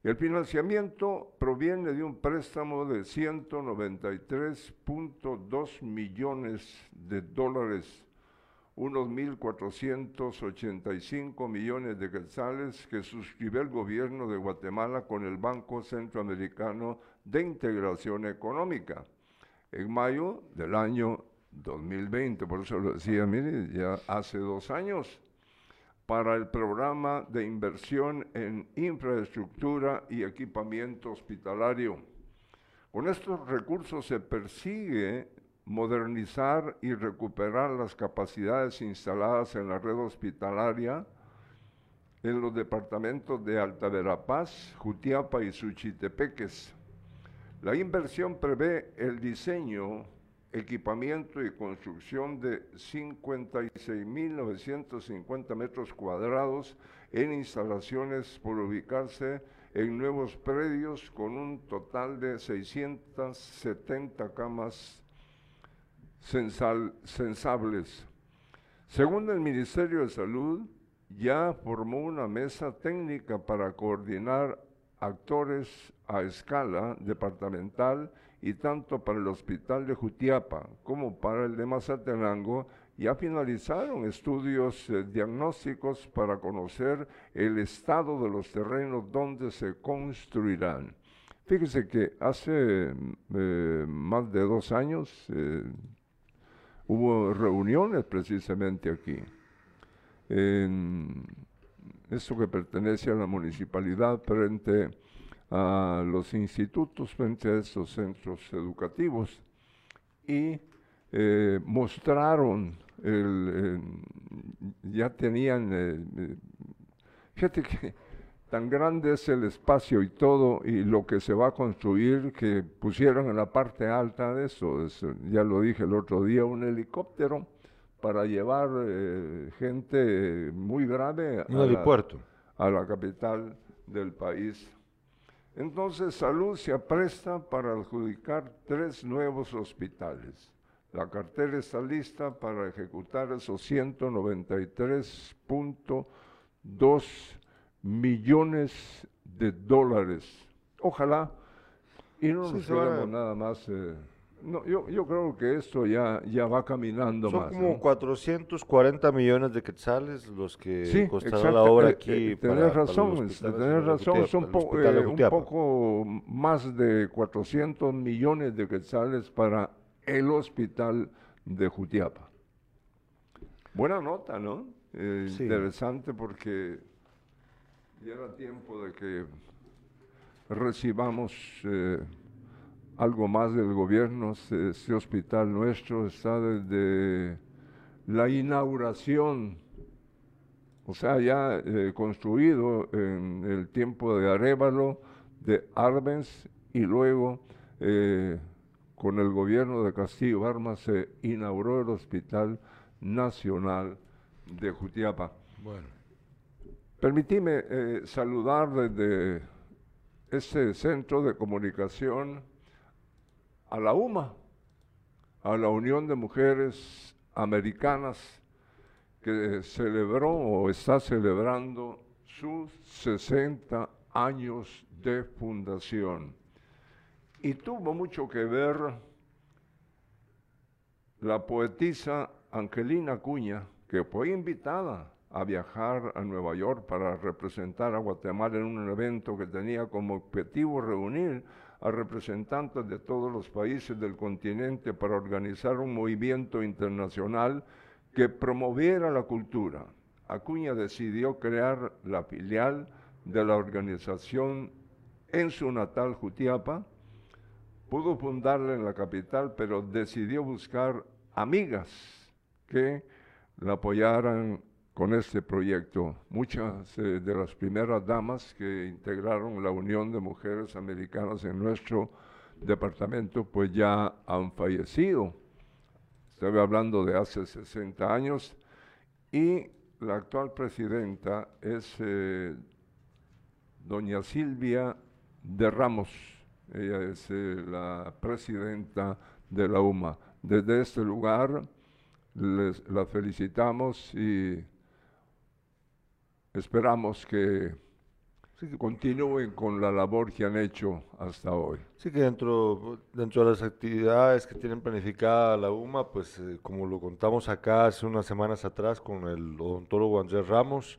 Speaker 2: El financiamiento proviene de un préstamo de 193.2 millones de dólares unos 1.485 millones de quetzales que suscribió el gobierno de Guatemala con el Banco Centroamericano de Integración Económica en mayo del año 2020. Por eso lo decía, mire, ya hace dos años, para el programa de inversión en infraestructura y equipamiento hospitalario. Con estos recursos se persigue modernizar y recuperar las capacidades instaladas en la red hospitalaria en los departamentos de Alta Verapaz, Jutiapa y Suchitepeques. La inversión prevé el diseño, equipamiento y construcción de 56.950 metros cuadrados en instalaciones por ubicarse en nuevos predios con un total de 670 camas sensables. Según el Ministerio de Salud, ya formó una mesa técnica para coordinar actores a escala departamental y tanto para el Hospital de Jutiapa como para el de Mazatenango ya finalizaron estudios eh, diagnósticos para conocer el estado de los terrenos donde se construirán. Fíjese que hace eh, más de dos años, eh, Hubo reuniones precisamente aquí. En esto que pertenece a la municipalidad frente a los institutos, frente a estos centros educativos. Y eh, mostraron, el, ya tenían, eh, fíjate que tan grande es el espacio y todo y lo que se va a construir que pusieron en la parte alta de eso, ya lo dije el otro día, un helicóptero para llevar eh, gente muy grave a la, a la capital del país. Entonces Salud se apresta para adjudicar tres nuevos hospitales. La cartera está lista para ejecutar esos 193.2 millones de dólares. Ojalá. Y no nos quedemos nada más. Eh, no, yo, yo creo que esto ya, ya va caminando
Speaker 1: Son
Speaker 2: más.
Speaker 1: Son como 440 millones de quetzales los que costará la obra eh, aquí.
Speaker 2: Eh, tenés razón, tenés razón. Son un poco más de 400 millones de quetzales para el hospital de Jutiapa. Buena nota, ¿no? Interesante porque ya era tiempo de que recibamos eh, algo más del gobierno. Este hospital nuestro está desde la inauguración, o sea, ya eh, construido en el tiempo de Arevalo, de Arbenz, y luego eh, con el gobierno de Castillo Armas se inauguró el Hospital Nacional de Jutiapa. Bueno. Permitime eh, saludar desde este centro de comunicación a la UMA, a la Unión de Mujeres Americanas, que celebró o está celebrando sus 60 años de fundación. Y tuvo mucho que ver la poetisa Angelina Cuña, que fue invitada a viajar a Nueva York para representar a Guatemala en un evento que tenía como objetivo reunir a representantes de todos los países del continente para organizar un movimiento internacional que promoviera la cultura. Acuña decidió crear la filial de la organización en su natal Jutiapa. Pudo fundarla en la capital, pero decidió buscar amigas que la apoyaran con este proyecto. Muchas eh, de las primeras damas que integraron la Unión de Mujeres Americanas en nuestro departamento, pues ya han fallecido. Estoy hablando de hace 60 años y la actual presidenta es eh, doña Silvia de Ramos. Ella es eh, la presidenta de la UMA. Desde este lugar les, la felicitamos y esperamos que continúen con la labor que han hecho hasta hoy.
Speaker 1: Sí, que dentro, dentro de las actividades que tienen planificada la UMA, pues eh, como lo contamos acá hace unas semanas atrás con el odontólogo Andrés Ramos,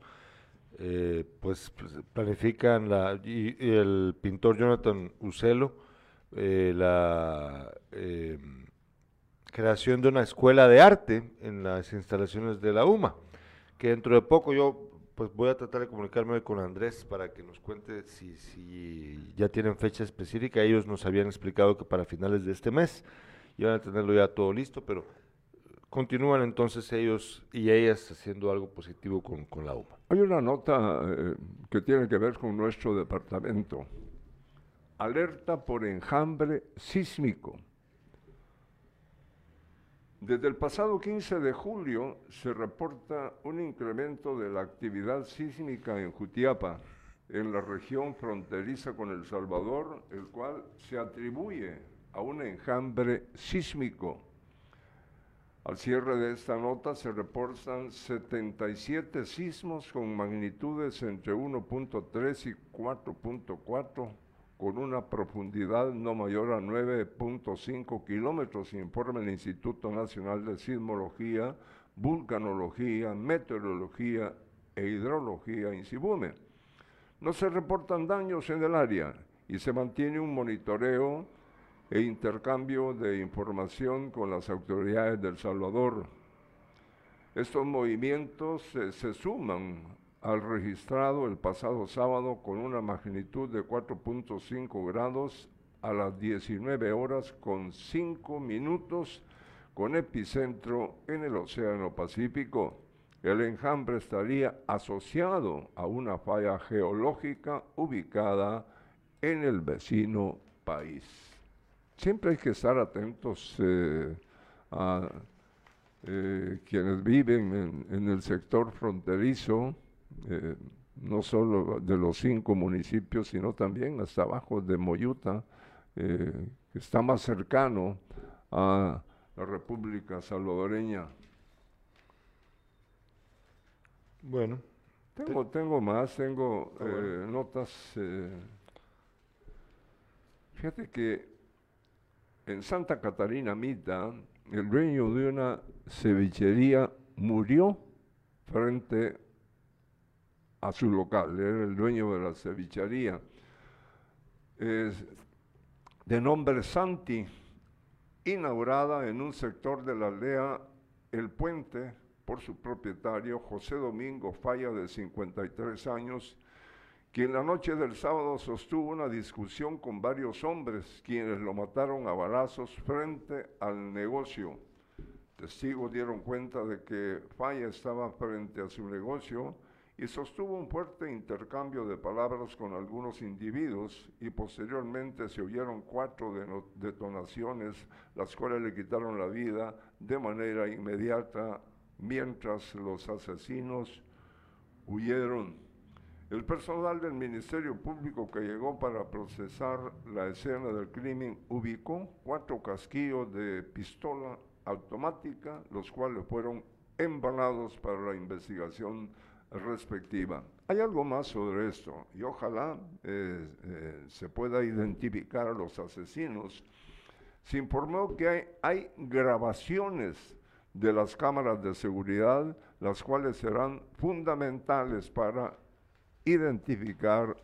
Speaker 1: eh, pues, pues, planifican la, y, el pintor Jonathan Ucelo eh, la creación de una escuela de arte en las instalaciones de la UMA, que dentro de poco yo pues voy a tratar de comunicarme con Andrés para que nos cuente si, si ya tienen fecha específica. Ellos nos habían explicado que para finales de este mes iban a tenerlo ya todo listo, pero continúan entonces ellos y ellas haciendo algo positivo con, con la UMA.
Speaker 2: Hay una nota eh, que tiene que ver con nuestro departamento. Alerta por enjambre sísmico. Desde el pasado 15 de julio se reporta un incremento de la actividad sísmica en Jutiapa, en la región fronteriza con El Salvador, el cual se atribuye a un enjambre sísmico. Al cierre de esta nota se reportan 77 sismos con magnitudes entre 1.3 y 4.4 con una profundidad no mayor a 9.5 kilómetros, informa el Instituto Nacional de Sismología, Vulcanología, Meteorología e Hidrología, INSIBUME. No se reportan daños en el área y se mantiene un monitoreo e intercambio de información con las autoridades del Salvador. Estos movimientos se suman al registrado el pasado sábado con una magnitud de 4.5 grados a las 19 horas con 5 minutos con epicentro en el Océano Pacífico. El enjambre estaría asociado a una falla geológica ubicada en el vecino país. Siempre hay que estar atentos eh, a eh, quienes viven en el sector fronterizo, eh, no solo de los cinco municipios, sino también hasta abajo de Moyuta, eh, que está más cercano a la República Salvadoreña.
Speaker 1: Bueno.
Speaker 2: Tengo, tengo más, tengo ah, eh, notas. fíjate que en Santa Catarina Mita, el dueño de una cevichería murió frente a su local, era el dueño de la cevichería. de nombre Santi, inaugurada en un sector de la aldea El Puente por su propietario José Domingo Falla de 53 años, quien la noche del sábado sostuvo una discusión con varios hombres, quienes lo mataron a balazos frente al negocio. Testigos dieron cuenta de que Falla estaba frente a su negocio y sostuvo un fuerte intercambio de palabras con algunos individuos y posteriormente se oyeron cuatro detonaciones, las cuales le quitaron la vida de manera inmediata mientras los asesinos huyeron. El personal del Ministerio Público que llegó para procesar la escena del crimen ubicó cuatro casquillos de pistola automática, los cuales fueron embalados para la investigación respectiva. Hay algo más sobre esto y ojalá eh, eh, se pueda identificar a los asesinos. Se informó que hay, grabaciones de las cámaras de seguridad, las cuales serán fundamentales para identificar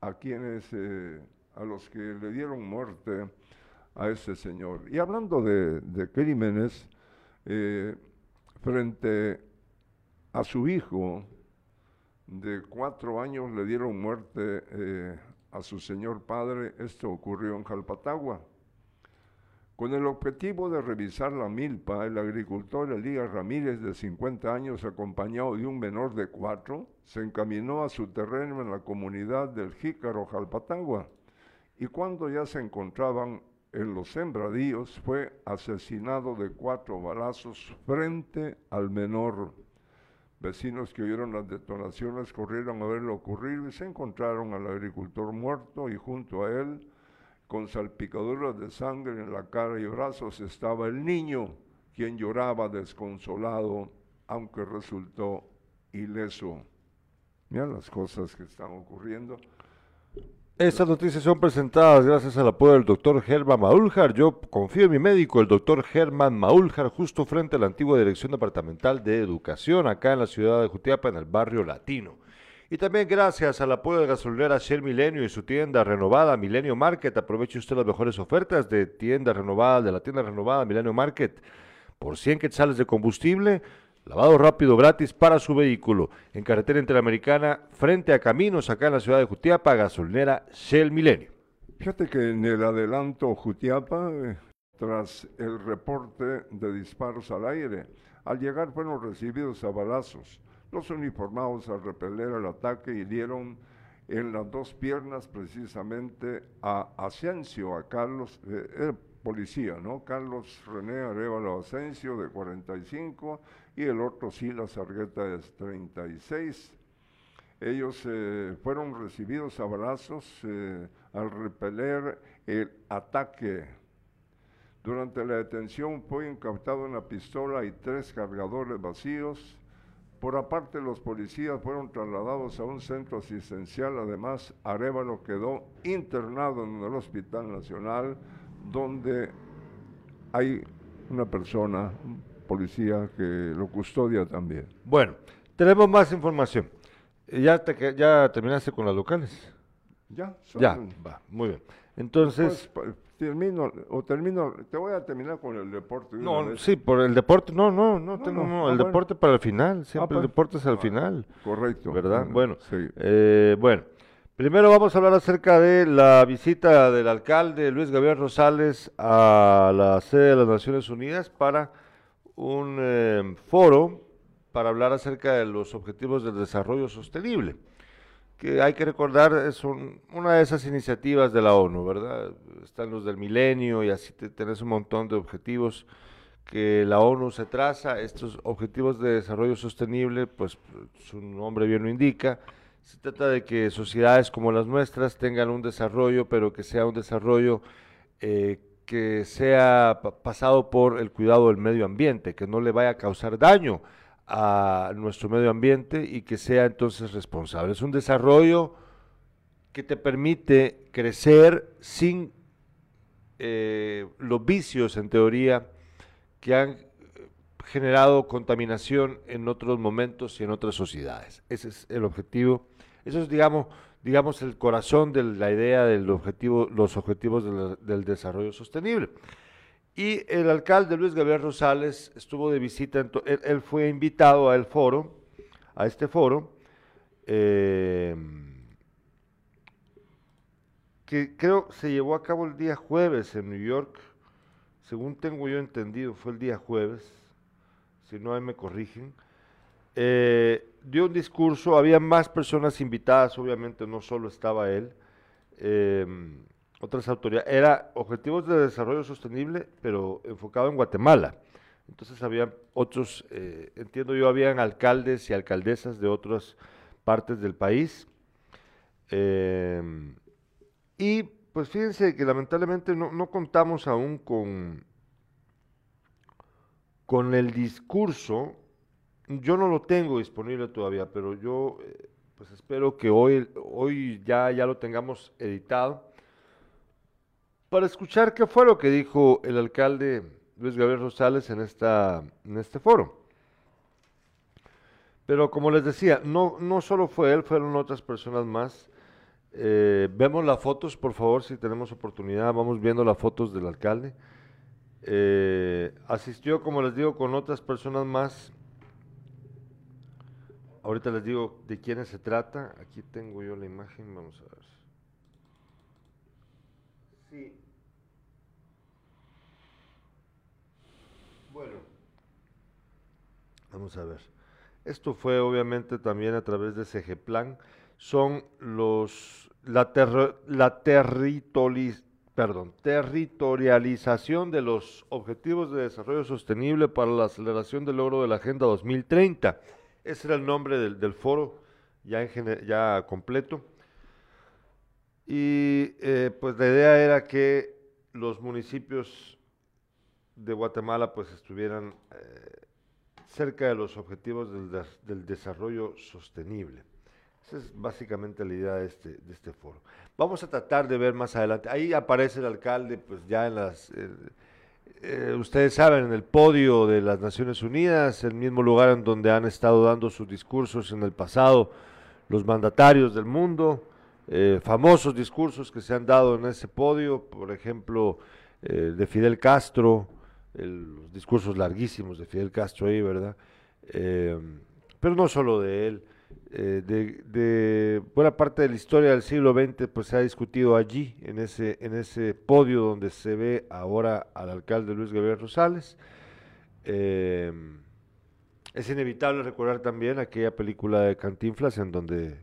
Speaker 2: a quienes, eh, a los que le dieron muerte a este señor. Y hablando de crímenes, frente a su hijo de cuatro años le dieron muerte eh, a su señor padre. Esto ocurrió en Jalpatagua. Con el objetivo de revisar la milpa, el agricultor Elías Ramírez, de 50 años, acompañado de un menor de cuatro, se encaminó a su terreno en la comunidad del Jícaro Jalpatagua. Y cuando ya se encontraban en los sembradíos, fue asesinado de cuatro balazos frente al menor. Vecinos que oyeron las detonaciones corrieron a ver lo ocurrido y se encontraron al agricultor muerto y junto a él con salpicaduras de sangre en la cara y brazos estaba el niño, quien lloraba desconsolado, aunque resultó ileso. Mira las cosas que están ocurriendo.
Speaker 1: Estas noticias son presentadas gracias al apoyo del doctor Germán Maúljar. Yo confío en mi médico, el doctor Germán Maúljar, justo frente a la antigua Dirección Departamental de Educación, acá en la ciudad de Jutiapa, en el barrio Latino. Y también gracias al apoyo de gasolinera Shell Milenio y su tienda renovada Milenio Market. Aproveche usted las mejores ofertas de tienda renovada, de la tienda renovada Milenio Market. Por 100 quetzales de combustible, lavado rápido gratis para su vehículo. En carretera interamericana, frente a Caminos, acá en la ciudad de Jutiapa, gasolinera Shell Milenio.
Speaker 2: Fíjate que en el adelanto Jutiapa, eh, tras el reporte de disparos al aire, al llegar fueron recibidos a balazos. Los uniformados al repeler el ataque hirieron en las dos piernas precisamente a Asensio, a Carlos, eh, policía, ¿no? Carlos René Arevalo Asensio de 45 y el otro Silas Argueta de 36. Ellos eh, fueron recibidos a balazos eh, al repeler el ataque. Durante la detención fue incautado una pistola y tres cargadores vacíos por aparte, los policías fueron trasladados a un centro asistencial. Además, Arevalo quedó internado en el Hospital Nacional, donde hay una persona, policía, que lo custodia también.
Speaker 1: Bueno, tenemos más información. ¿Ya, te, ya terminaste con las locales?
Speaker 2: Ya,
Speaker 1: ya, va, muy bien. Entonces,
Speaker 2: pues, termino, o termino, te voy a terminar con el deporte.
Speaker 1: No, sí, por el deporte, no, no, no, tengo, no, el deporte para el final, siempre el deporte es al final.
Speaker 2: Correcto.
Speaker 1: ¿Verdad? Bueno, eh, bueno, primero vamos a hablar acerca de la visita del alcalde Luis Gabriel Rosales a la sede de las Naciones Unidas para un eh, foro para hablar acerca de los objetivos del desarrollo sostenible que hay que recordar es una de esas iniciativas de la ONU, ¿verdad? Están los del milenio y así tenés un montón de objetivos que la ONU se traza. Estos objetivos de desarrollo sostenible, pues su nombre bien lo indica, se trata de que sociedades como las nuestras tengan un desarrollo, pero que sea un desarrollo eh, que sea pasado por el cuidado del medio ambiente, que no le vaya a causar daño a nuestro medio ambiente y que sea entonces responsable. Es un desarrollo que te permite crecer sin eh, los vicios, en teoría, que han generado contaminación en otros momentos y en otras sociedades. Ese es el objetivo. Eso es, digamos, digamos el corazón de la idea de objetivo, los objetivos del desarrollo sostenible. Y el alcalde Luis Gabriel Rosales estuvo de visita, él, fue invitado al foro, a este foro, eh, que creo se llevó a cabo el día jueves en New York, según tengo yo entendido, fue el día jueves, si no ahí me corrigen. Eh, dio un discurso, había más personas invitadas, obviamente no solo estaba él. Eh, otras autoridades, era Objetivos de Desarrollo Sostenible, pero enfocado en Guatemala. Entonces había otros, eh, entiendo yo, habían alcaldes y alcaldesas de otras partes del país. Y pues fíjense que lamentablemente no, contamos aún con, con el discurso, yo no lo tengo disponible todavía, pero yo eh, pues espero que hoy, hoy ya, ya lo tengamos editado para escuchar qué fue lo que dijo el alcalde Luis Gabriel Rosales en, esta, en este foro. Pero como les decía, no, no solo fue él, fueron otras personas más. Eh, vemos las fotos, por favor, si tenemos oportunidad, vamos viendo las fotos del alcalde. Eh, asistió, como les digo, con otras personas más. Ahorita les digo de quiénes se trata. Aquí tengo yo la imagen, vamos a ver. Sí. Bueno. Vamos a ver. Esto fue obviamente también a través de CG Plan. Son los la, la perdón, territorialización de los objetivos de desarrollo sostenible para la aceleración del logro de la Agenda 2030. Ese era el nombre del, foro ya, ya completo. Y eh, pues la idea era que los municipios de Guatemala pues estuvieran eh, cerca de los objetivos del, desarrollo sostenible. Esa es básicamente la idea de este, de este foro. Vamos a tratar de ver más adelante. Ahí aparece el alcalde, pues ya en las... Eh, eh, ustedes saben, en el podio de las Naciones Unidas, el mismo lugar en donde han estado dando sus discursos en el pasado los mandatarios del mundo, eh, famosos discursos que se han dado en ese podio, por ejemplo, de Fidel Castro, los discursos larguísimos de Fidel Castro ahí, ¿verdad? Eh, pero no solo de él, eh, de, buena parte de la historia del siglo XX pues se ha discutido allí, en ese, en ese podio donde se ve ahora al alcalde Luis Gabriel Rosales. Eh, es inevitable recordar también aquella película de Cantinflas en donde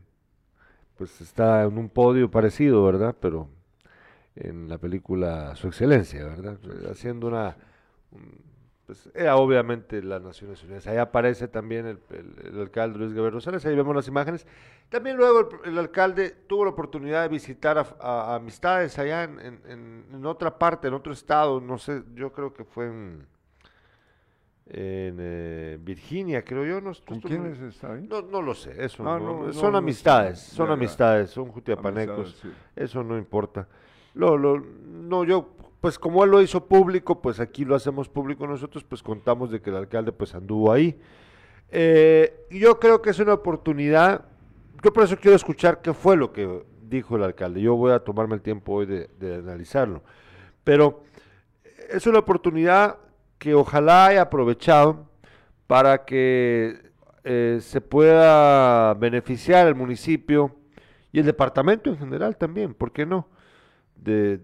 Speaker 1: pues está en un podio parecido, ¿verdad? Pero en la película Su Excelencia, ¿verdad? Haciendo una pues era obviamente las Naciones Unidas. Ahí aparece también el, alcalde Luis Gabriel Rosales, ahí vemos las imágenes. También luego el, alcalde tuvo la oportunidad de visitar a, amistades allá en, otra parte, en otro estado, no sé, yo creo que fue en, eh, Virginia, creo yo. No,
Speaker 2: ¿Con quiénes está ahí?
Speaker 1: No, no lo sé, eso ah, son amistades, son amistades, son jutiapanecos, eso no importa. Lo, lo, no, yo pues como él lo hizo público, pues aquí lo hacemos público nosotros, pues contamos de que el alcalde pues anduvo ahí. Eh, yo creo que es una oportunidad, yo por eso quiero escuchar qué fue lo que dijo el alcalde, yo voy a tomarme el tiempo hoy de, analizarlo, pero es una oportunidad que ojalá haya aprovechado para que eh, se pueda beneficiar el municipio y el departamento en general también, ¿por qué no? De,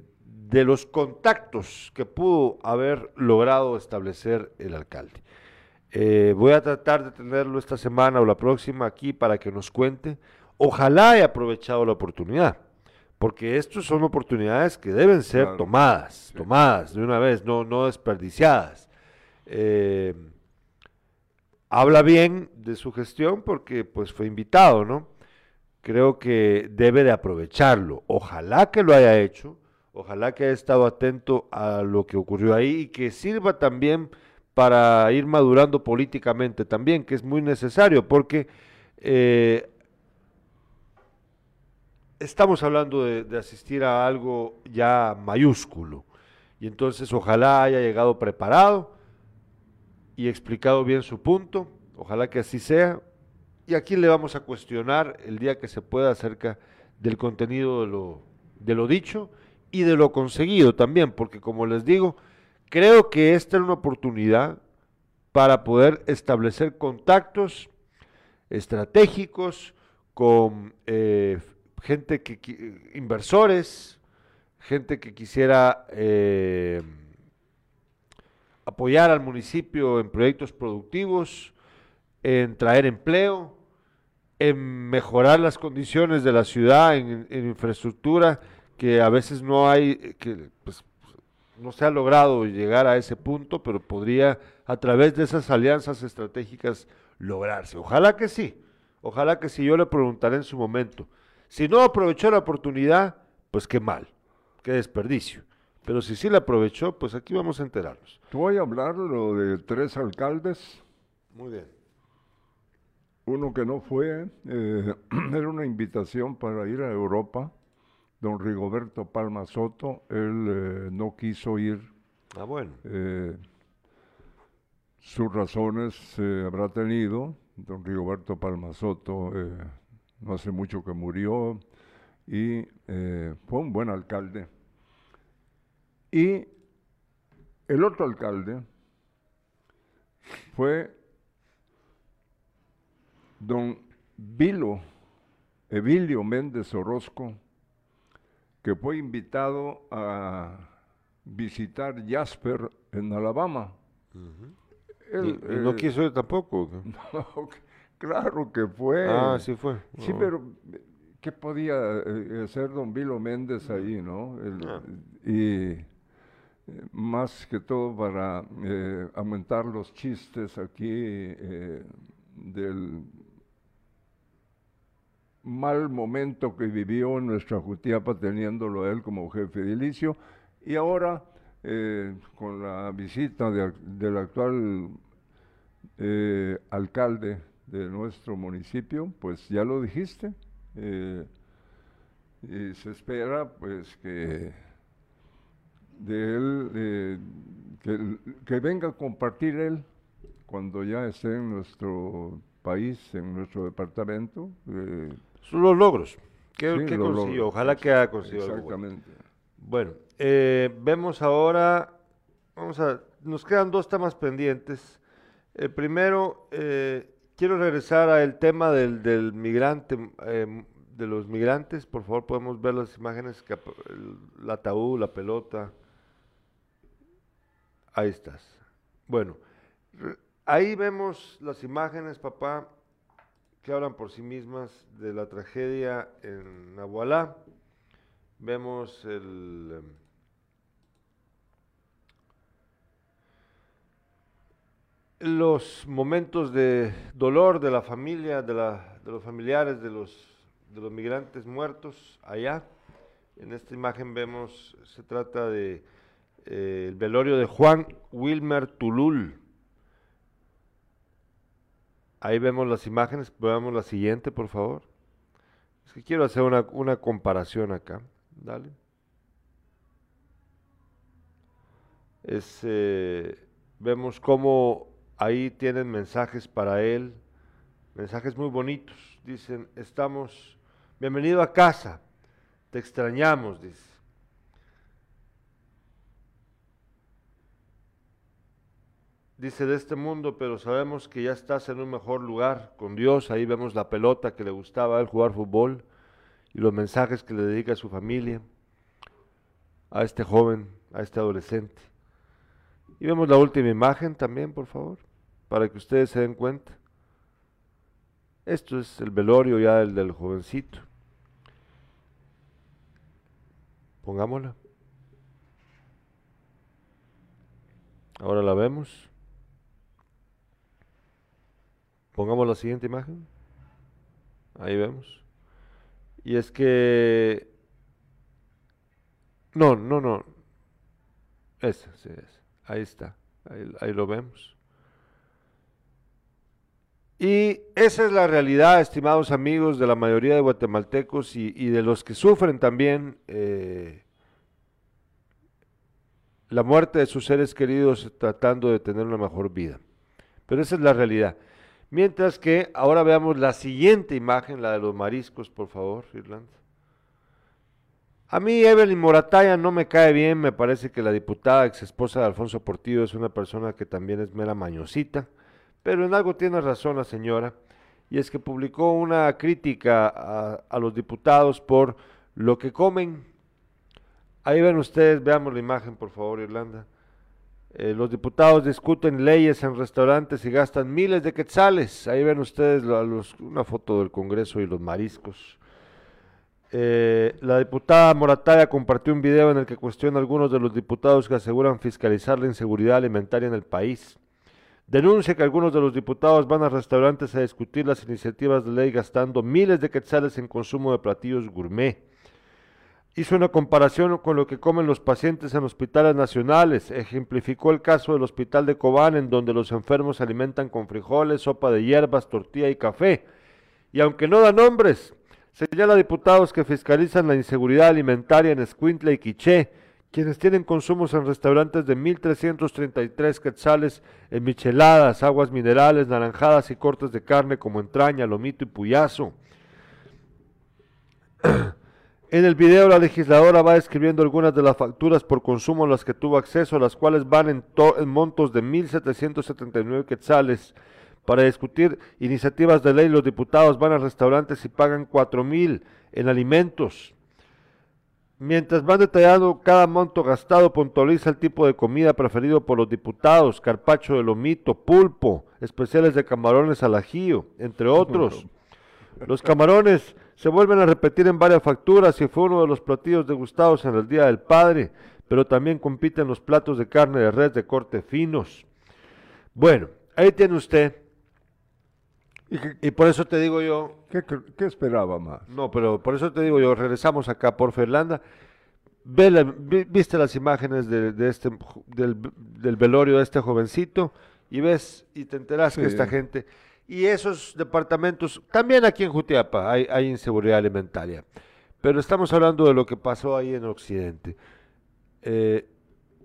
Speaker 1: de los contactos que pudo haber logrado establecer el alcalde. Eh, voy a tratar de tenerlo esta semana o la próxima aquí para que nos cuente. Ojalá haya aprovechado la oportunidad, porque estas son oportunidades que deben ser tomadas, tomadas de una vez, no, no desperdiciadas. Eh, habla bien de su gestión porque pues fue invitado, ¿no? Creo que debe de aprovecharlo. Ojalá que lo haya hecho Ojalá que haya estado atento a lo que ocurrió ahí y que sirva también para ir madurando políticamente también, que es muy necesario, porque eh, estamos hablando de, asistir a algo ya mayúsculo. Y entonces ojalá haya llegado preparado y explicado bien su punto, ojalá que así sea. Y aquí le vamos a cuestionar el día que se pueda acerca del contenido de lo, de lo dicho y de lo conseguido también, porque como les digo, creo que esta es una oportunidad para poder establecer contactos estratégicos con eh, gente que, inversores, gente que quisiera eh, apoyar al municipio en proyectos productivos, en traer empleo, en mejorar las condiciones de la ciudad en infraestructura que a veces no hay, eh, que pues, no se ha logrado llegar a ese punto, pero podría a través de esas alianzas estratégicas lograrse. Ojalá que sí, ojalá que sí, yo le preguntaré en su momento. Si no aprovechó la oportunidad, pues qué mal, qué desperdicio. Pero si sí la aprovechó, pues aquí vamos a enterarnos.
Speaker 2: Te voy a hablar lo de tres alcaldes.
Speaker 1: Muy bien.
Speaker 2: Uno que no fue, eh, [CLEARS THROAT] era una invitación para ir a Europa don Rigoberto Palma Soto, él eh, no quiso ir.
Speaker 1: Ah, bueno.
Speaker 2: Eh, sus razones eh, habrá tenido. Don Rigoberto Palma Soto no hace mucho que murió y fue un buen alcalde. Y el otro alcalde fue don Vilo, Evilio Méndez Orozco, que fue invitado a visitar Jasper en Alabama. Él,
Speaker 1: y, no
Speaker 2: eh,
Speaker 1: quiso ir tampoco. [LAUGHS]
Speaker 2: no, claro que fue.
Speaker 1: Ah, sí fue.
Speaker 2: Sí,
Speaker 1: Oh.
Speaker 2: pero ¿qué podía eh, hacer don Vilo Méndez ahí, no? El-
Speaker 1: Ah.
Speaker 2: Y más que todo para eh, aumentar los chistes aquí eh, del mal momento que vivió en nuestra Jutiapa teniéndolo él como jefe edilicio y ahora eh, con la visita de del actual eh, alcalde de nuestro municipio, pues ya lo dijiste, eh, y se espera pues que de él, que, venga a compartir él cuando ya esté en nuestro país, en nuestro departamento.
Speaker 1: Los logros. ¿Qué,
Speaker 2: sí,
Speaker 1: qué
Speaker 2: lo
Speaker 1: consiguió? Ojalá que haya conseguido algo bueno.
Speaker 2: Exactamente.
Speaker 1: Bueno, eh, vemos ahora, vamos a, nos quedan dos temas pendientes. El primero, eh, quiero regresar al tema del, del migrante, eh, de los migrantes. Por favor, podemos ver las imágenes, que el, ataúd, la pelota. Ahí estás. Bueno, ahí vemos las imágenes, papá, que hablan por sí mismas de la tragedia en Nahualá. Vemos el... em, los momentos de dolor de la familia, de, la- de los familiares de los, de los migrantes muertos allá. En esta imagen vemos, se trata de eh, el velorio de Juan Wilmer Tulul. Ahí vemos las imágenes, veamos la siguiente, por favor. Es que quiero hacer una, una comparación acá. Dale. Es, eh, vemos cómo ahí tienen mensajes para él, mensajes muy bonitos. Dicen, estamos, bienvenido a casa, te extrañamos, dice. Dice de este mundo, pero sabemos que ya estás en un mejor lugar con Dios. Ahí vemos la pelota que le gustaba a él jugar fútbol y los mensajes que le dedica a su familia, a este joven, a este adolescente. Y vemos la última imagen también, por favor, para que ustedes se den cuenta. Esto es el velorio ya el del jovencito. Pongámosla. Ahora la vemos. Pongamos la siguiente imagen. Ahí vemos. Y es que... No, no, no. Esa, sí, esa. Ahí está. Ahí, ahí lo vemos. Y esa es la realidad, estimados amigos, de la mayoría de guatemaltecos y, y de los que sufren también eh, la muerte de sus seres queridos tratando de tener una mejor vida. Pero esa es la realidad. Mientras que ahora veamos la siguiente imagen, la de los mariscos, por favor, Irlanda. A mí Evelyn Morataya no me cae bien, me parece que la diputada ex esposa de Alfonso Portillo es una persona que también es mera mañosita, pero en algo tiene razón la señora, y es que publicó una crítica a, a los diputados por lo que comen. Ahí ven ustedes, veamos la imagen por favor, Irlanda. Eh, los diputados discuten leyes en restaurantes y gastan miles de quetzales. Ahí ven ustedes una foto del Congreso y los mariscos. Eh, la diputada Morataya compartió un video en el que cuestiona a algunos de los diputados que aseguran fiscalizar la inseguridad alimentaria en el país. Denuncia que algunos de los diputados van a restaurantes a discutir las iniciativas de ley gastando miles de quetzales en consumo de platillos gourmet. Hizo una comparación con lo que comen los pacientes en hospitales nacionales. Ejemplificó el caso del hospital de Cobán, en donde los enfermos se alimentan con frijoles, sopa de hierbas, tortilla y café. Y aunque no da nombres, señala a diputados que fiscalizan la inseguridad alimentaria en Escuintla y Quiché, quienes tienen consumos en restaurantes de 1.333 quetzales en micheladas, aguas minerales, naranjadas y cortes de carne como entraña, lomito y puyazo. [CLEARS THROAT] En el video la legisladora va describiendo algunas de las facturas por consumo a las que tuvo acceso, las cuales van en, en montos de 1.779 quetzales. Para discutir iniciativas de ley, los diputados van a restaurantes y pagan 4.000 en alimentos. Mientras van detallando cada monto gastado, puntualiza el tipo de comida preferido por los diputados, carpacho de lomito, pulpo, especiales de camarones al ajío, entre otros. [LAUGHS] Los camarones se vuelven a repetir en varias facturas y fue uno de los platillos degustados en el Día del Padre, pero también compiten los platos de carne de res de corte finos. Bueno, ahí tiene usted. Y, por eso te digo yo...
Speaker 2: ¿Qué, ¿Qué, esperaba más?
Speaker 1: No, pero por eso te digo yo, regresamos acá por Fernanda. Ve viste las imágenes de, este, del, del, velorio de este jovencito y ves y te enteras que esta gente y esos departamentos, también aquí en Jutiapa hay, inseguridad alimentaria, pero estamos hablando de lo que pasó ahí en Occidente. Eh,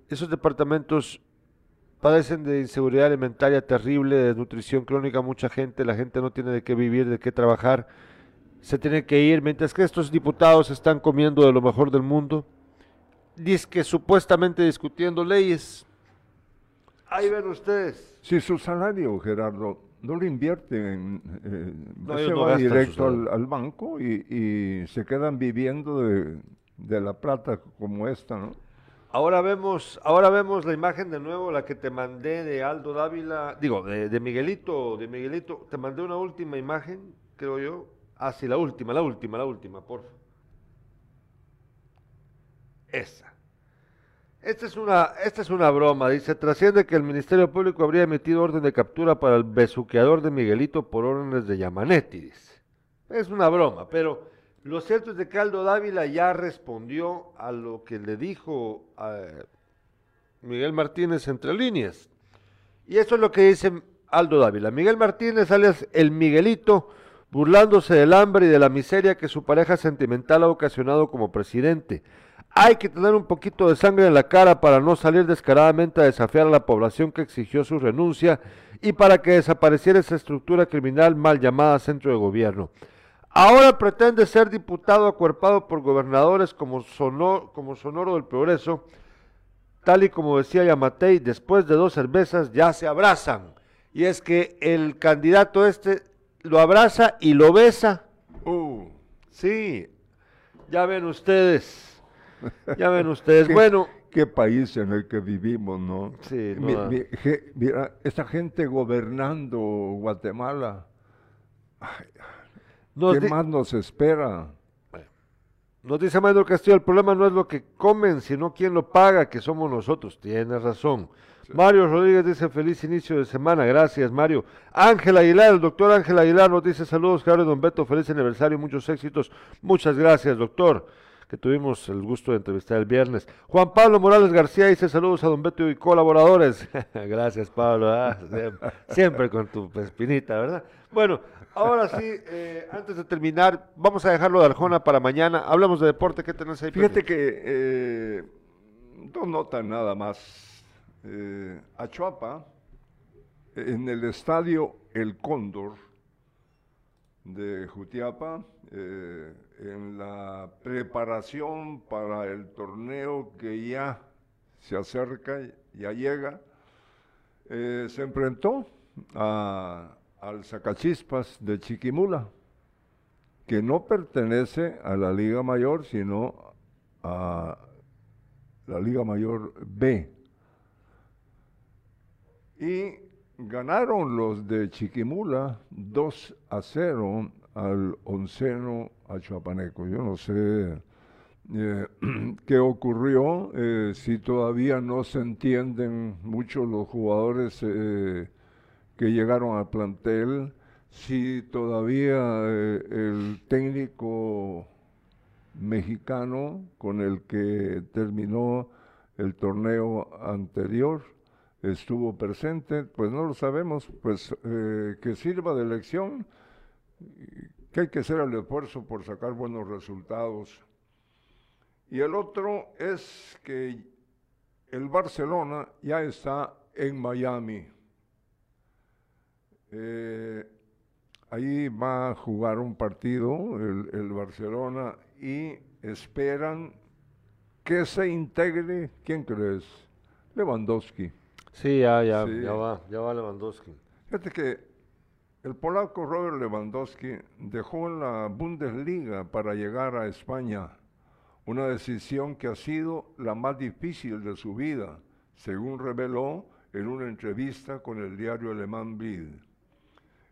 Speaker 1: esos departamentos padecen de inseguridad alimentaria terrible, de nutrición crónica, mucha gente, la gente no tiene de qué vivir, de qué trabajar, se tiene que ir, mientras que estos diputados están comiendo de lo mejor del mundo, dice que supuestamente discutiendo leyes. Ahí ven ustedes.
Speaker 2: Si su salario, Gerardo, no lo invierten, eh, se va directo al, banco y, se quedan viviendo de, la plata como esta, ¿no?
Speaker 1: Ahora vemos, ahora vemos la imagen de nuevo, la que te mandé de Aldo Dávila, digo, de, Miguelito, de Miguelito, te mandé una última imagen, creo yo. Ah, sí, la última, la última, la última, por favor. Esa. Esta es, una, esta es una broma, dice, trasciende que el Ministerio Público habría emitido orden de captura para el besuqueador de Miguelito por órdenes de Yamanetti, dice. Es una broma, pero lo cierto es de que Aldo Dávila ya respondió a lo que le dijo a Miguel Martínez entre líneas. Y eso es lo que dice Aldo Dávila. Miguel Martínez, alias el Miguelito, burlándose del hambre y de la miseria que su pareja sentimental ha ocasionado como presidente hay que tener un poquito de sangre en la cara para no salir descaradamente a desafiar a la población que exigió su renuncia y para que desapareciera esa estructura criminal mal llamada centro de gobierno. Ahora pretende ser diputado acuerpado por gobernadores como, como Sonoro del Progreso, tal y como decía Yamatei, después de dos cervezas ya se abrazan. Y es que el candidato este lo abraza y lo besa. Uh. Sí, ya ven ustedes. [LAUGHS] Ya ven ustedes, bueno.
Speaker 2: Qué país en el que vivimos, ¿no? Sí, mira, esa gente gobernando Guatemala, ¿qué más nos espera?
Speaker 1: Nos dice Manuel Castillo, el problema no es lo que comen, sino quién lo paga, que somos nosotros. Tiene razón. Mario Rodríguez dice feliz inicio de semana, gracias Mario. Ángel Aguilar, el doctor Ángel Aguilar nos dice saludos, Carlos Don Beto, feliz aniversario, muchos éxitos. Muchas gracias, doctor que tuvimos el gusto de entrevistar el viernes. Juan Pablo Morales García dice saludos a don Beto y colaboradores. [LAUGHS] Gracias Pablo, siempre, con tu espinita, ¿verdad? Bueno, ahora sí, eh, antes de terminar, vamos a dejarlo de Arjona para mañana. Hablamos de deporte, ¿qué tenés ahí?
Speaker 2: Fíjate que eh, dos notas nada más. Eh, Chuapa, en el estadio El Cóndor de Jutiapa, eh, en la preparación para el torneo que ya se acerca, ya llega, eh, se enfrentó al Sacachispas de Chiquimula, que no pertenece a la Liga Mayor, sino a la Liga Mayor B. Y ganaron los de Chiquimula 2 a 0 al onceno Chuapaneco. Yo no sé eh, [CLEARS THROAT] qué ocurrió, eh, si todavía no se entienden mucho los jugadores eh, que llegaron al plantel, si todavía el técnico mexicano con el que terminó el torneo anterior estuvo presente, pues no lo sabemos, pues que sirva de lección que hay que hacer el esfuerzo por sacar buenos resultados. Y el otro es que el Barcelona ya está en Miami. Eh, ahí va a jugar un partido el, Barcelona y esperan que se integre, ¿quién crees? Lewandowski.
Speaker 1: Sí, ya, ya,
Speaker 2: Sí.
Speaker 1: ya va, ya va Lewandowski.
Speaker 2: Fíjate que el polaco Robert Lewandowski dejó la Bundesliga para llegar a España, una decisión que ha sido la más difícil de su vida, según reveló en una entrevista con el diario alemán Bild.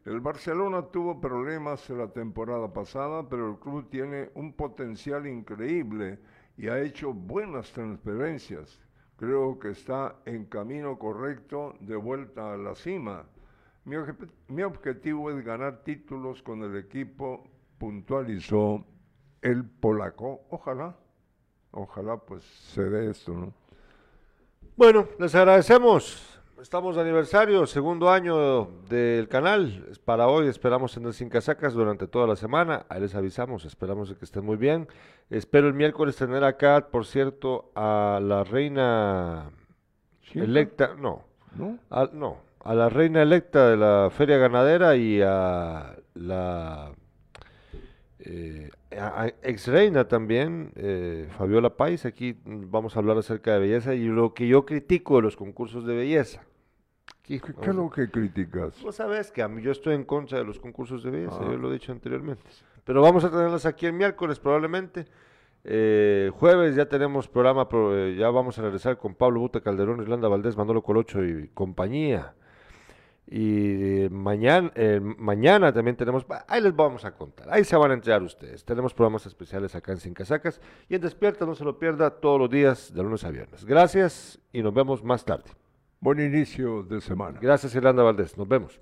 Speaker 2: El Barcelona tuvo problemas la temporada pasada, pero el club tiene un potencial increíble y ha hecho buenas transferencias. Creo que está en camino correcto de vuelta a la cima. Mi, obje- mi objetivo es ganar títulos con el equipo, puntualizó el polaco. Ojalá, ojalá pues se dé esto, ¿no?
Speaker 1: Bueno, les agradecemos. Estamos de aniversario, segundo año del canal. Para hoy esperamos tener sin casacas durante toda la semana. Ahí les avisamos, esperamos que estén muy bien. Espero el miércoles tener acá, por cierto, a la reina electa, no,
Speaker 2: ¿No?
Speaker 1: a, no, a la reina electa de la feria ganadera y a la eh, a- a ex reina también, eh, Fabiola Pais. Aquí vamos a hablar acerca de belleza y lo que yo critico de los concursos de belleza. Aquí,
Speaker 2: ¿Qué, es lo que criticas?
Speaker 1: Vos sabés que a mí yo estoy en contra de los concursos de belleza,
Speaker 2: Ah.
Speaker 1: yo lo he dicho anteriormente. Pero vamos a tenerlas aquí el miércoles probablemente. Eh, jueves ya tenemos programa, pro- eh, ya vamos a regresar con Pablo Buta Calderón, Irlanda Valdés, Manolo Colocho y compañía. Y mañana, eh, mañana también tenemos, ahí les vamos a contar, ahí se van a enterar ustedes. Tenemos programas especiales acá en Sin Casacas y en Despierta, no se lo pierda todos los días de lunes a viernes. Gracias y nos vemos más tarde.
Speaker 2: Buen inicio de semana.
Speaker 1: Gracias Irlanda Valdés, nos vemos.